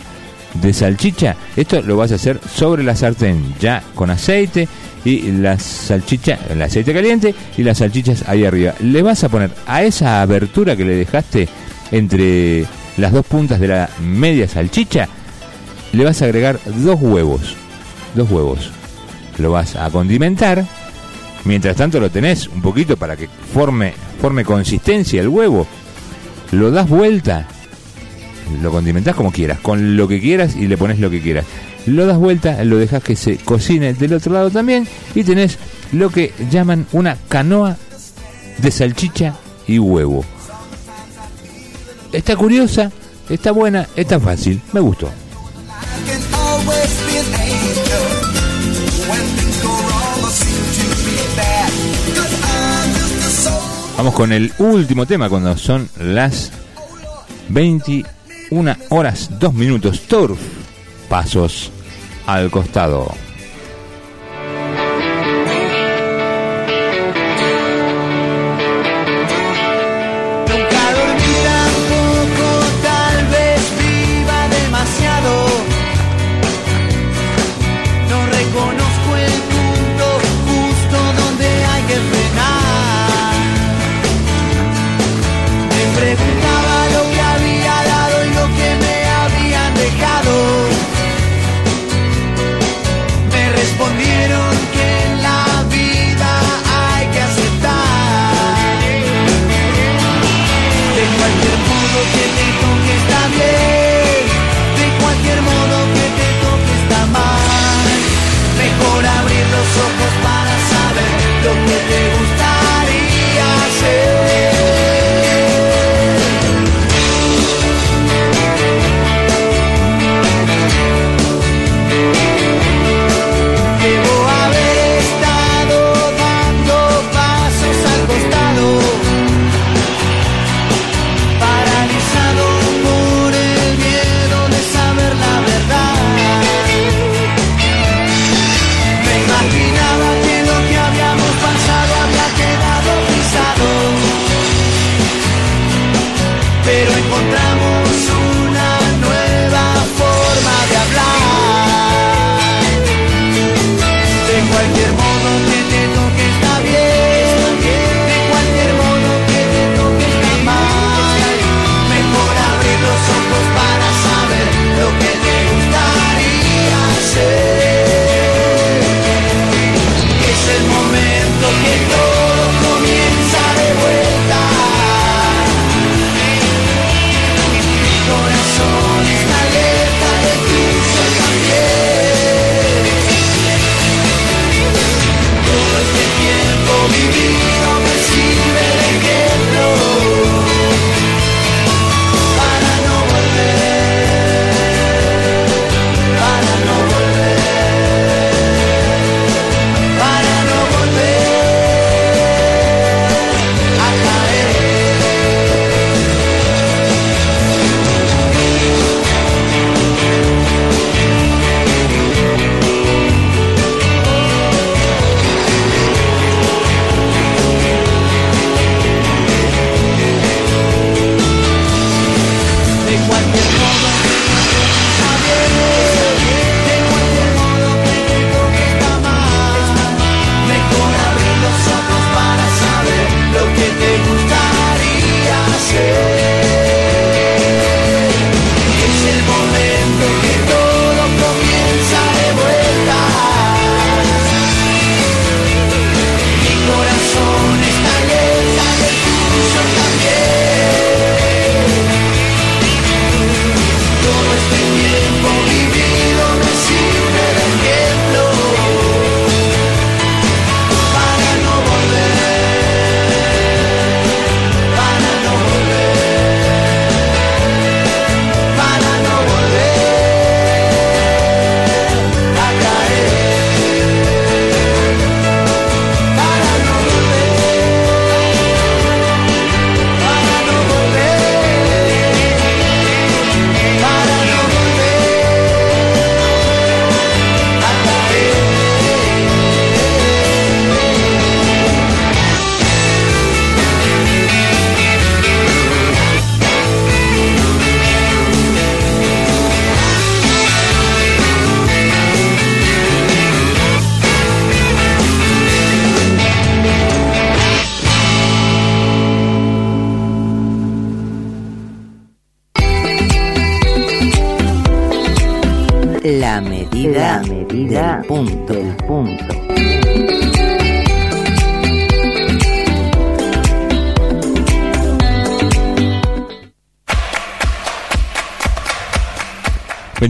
de salchicha. Esto lo vas a hacer sobre la sartén, ya con aceite y la salchicha, el aceite caliente y las salchichas ahí arriba. Le vas a poner a esa abertura que le dejaste entre las dos puntas de la media salchicha, le vas a agregar dos huevos. Dos huevos. Lo vas a condimentar. Mientras tanto lo tenés un poquito para que forme, forme consistencia el huevo. Lo das vuelta. Lo condimentás como quieras, con lo que quieras y le pones lo que quieras. Lo das vuelta, lo dejas que se cocine del otro lado también y tenés lo que llaman una canoa de salchicha y huevo. Está curiosa, está buena, está fácil, me gustó. Vamos con el último tema cuando son las 21 horas 2 minutos. Turf. Pasos al costado.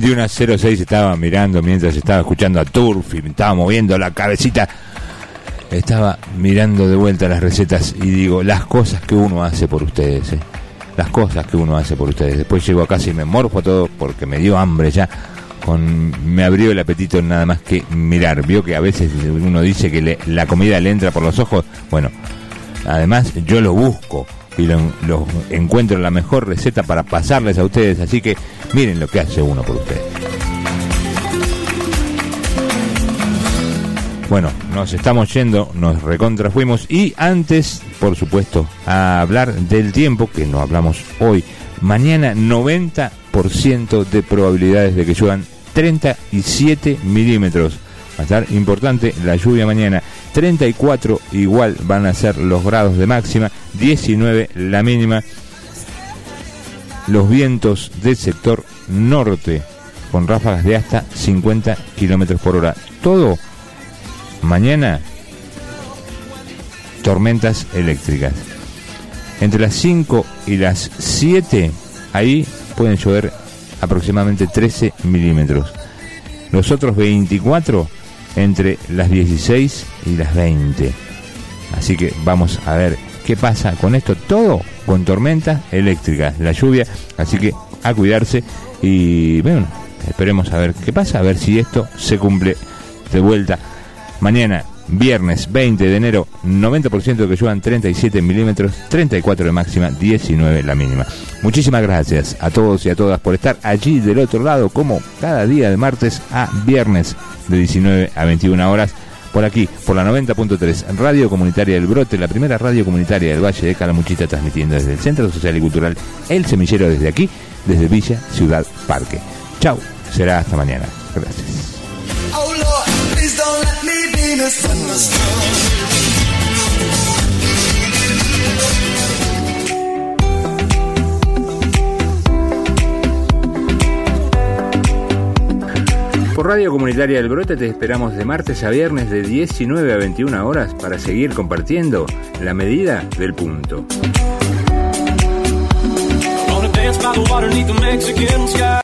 21.06 estaba mirando mientras estaba escuchando a Turf y me estaba moviendo la cabecita. Estaba mirando de vuelta las recetas y digo, las cosas que uno hace por ustedes, eh. las cosas que uno hace por ustedes. Después llego a casa y me morfo todo porque me dio hambre ya. Con, me abrió el apetito nada más que mirar. Vio que a veces uno dice que la comida le entra por los ojos. Bueno, Además, yo lo busco y lo, lo encuentro la mejor receta para pasarles a ustedes. Así que miren lo que hace uno por ustedes. Bueno, nos estamos yendo, nos recontrafuimos y antes, por supuesto, a hablar del tiempo, que no hablamos hoy. Mañana 90% de probabilidades de que lluevan 37 milímetros. Va a estar importante la lluvia mañana. 34 igual van a ser los grados de máxima, 19 la mínima. Los vientos del sector norte con ráfagas de hasta 50 kilómetros por hora. Todo mañana tormentas eléctricas. Entre las 5 y las 7, ahí pueden llover aproximadamente 13 milímetros. Los otros 24 entre las 16 y las 20. Así que vamos a ver qué pasa con esto. Todo con tormentas eléctricas, la lluvia. Así que a cuidarse y bueno, esperemos a ver qué pasa, a ver si esto se cumple de vuelta. Mañana, viernes 20 de enero, 90% de que lluevan 37 milímetros, 34 de máxima, 19 la mínima. Muchísimas gracias a todos y a todas por estar allí del otro lado, como cada día de martes a viernes de 19 a 21 horas. Por aquí, por la 90.3, Radio Comunitaria del Brote, la primera radio comunitaria del Valle de Calamuchita, transmitiendo desde el Centro Social y Cultural El Semillero desde aquí, desde Villa Ciudad Parque. Chau, será hasta mañana. Gracias. Por Radio Comunitaria del Brote te esperamos de martes a viernes de 19 a 21 horas para seguir compartiendo la medida del punto.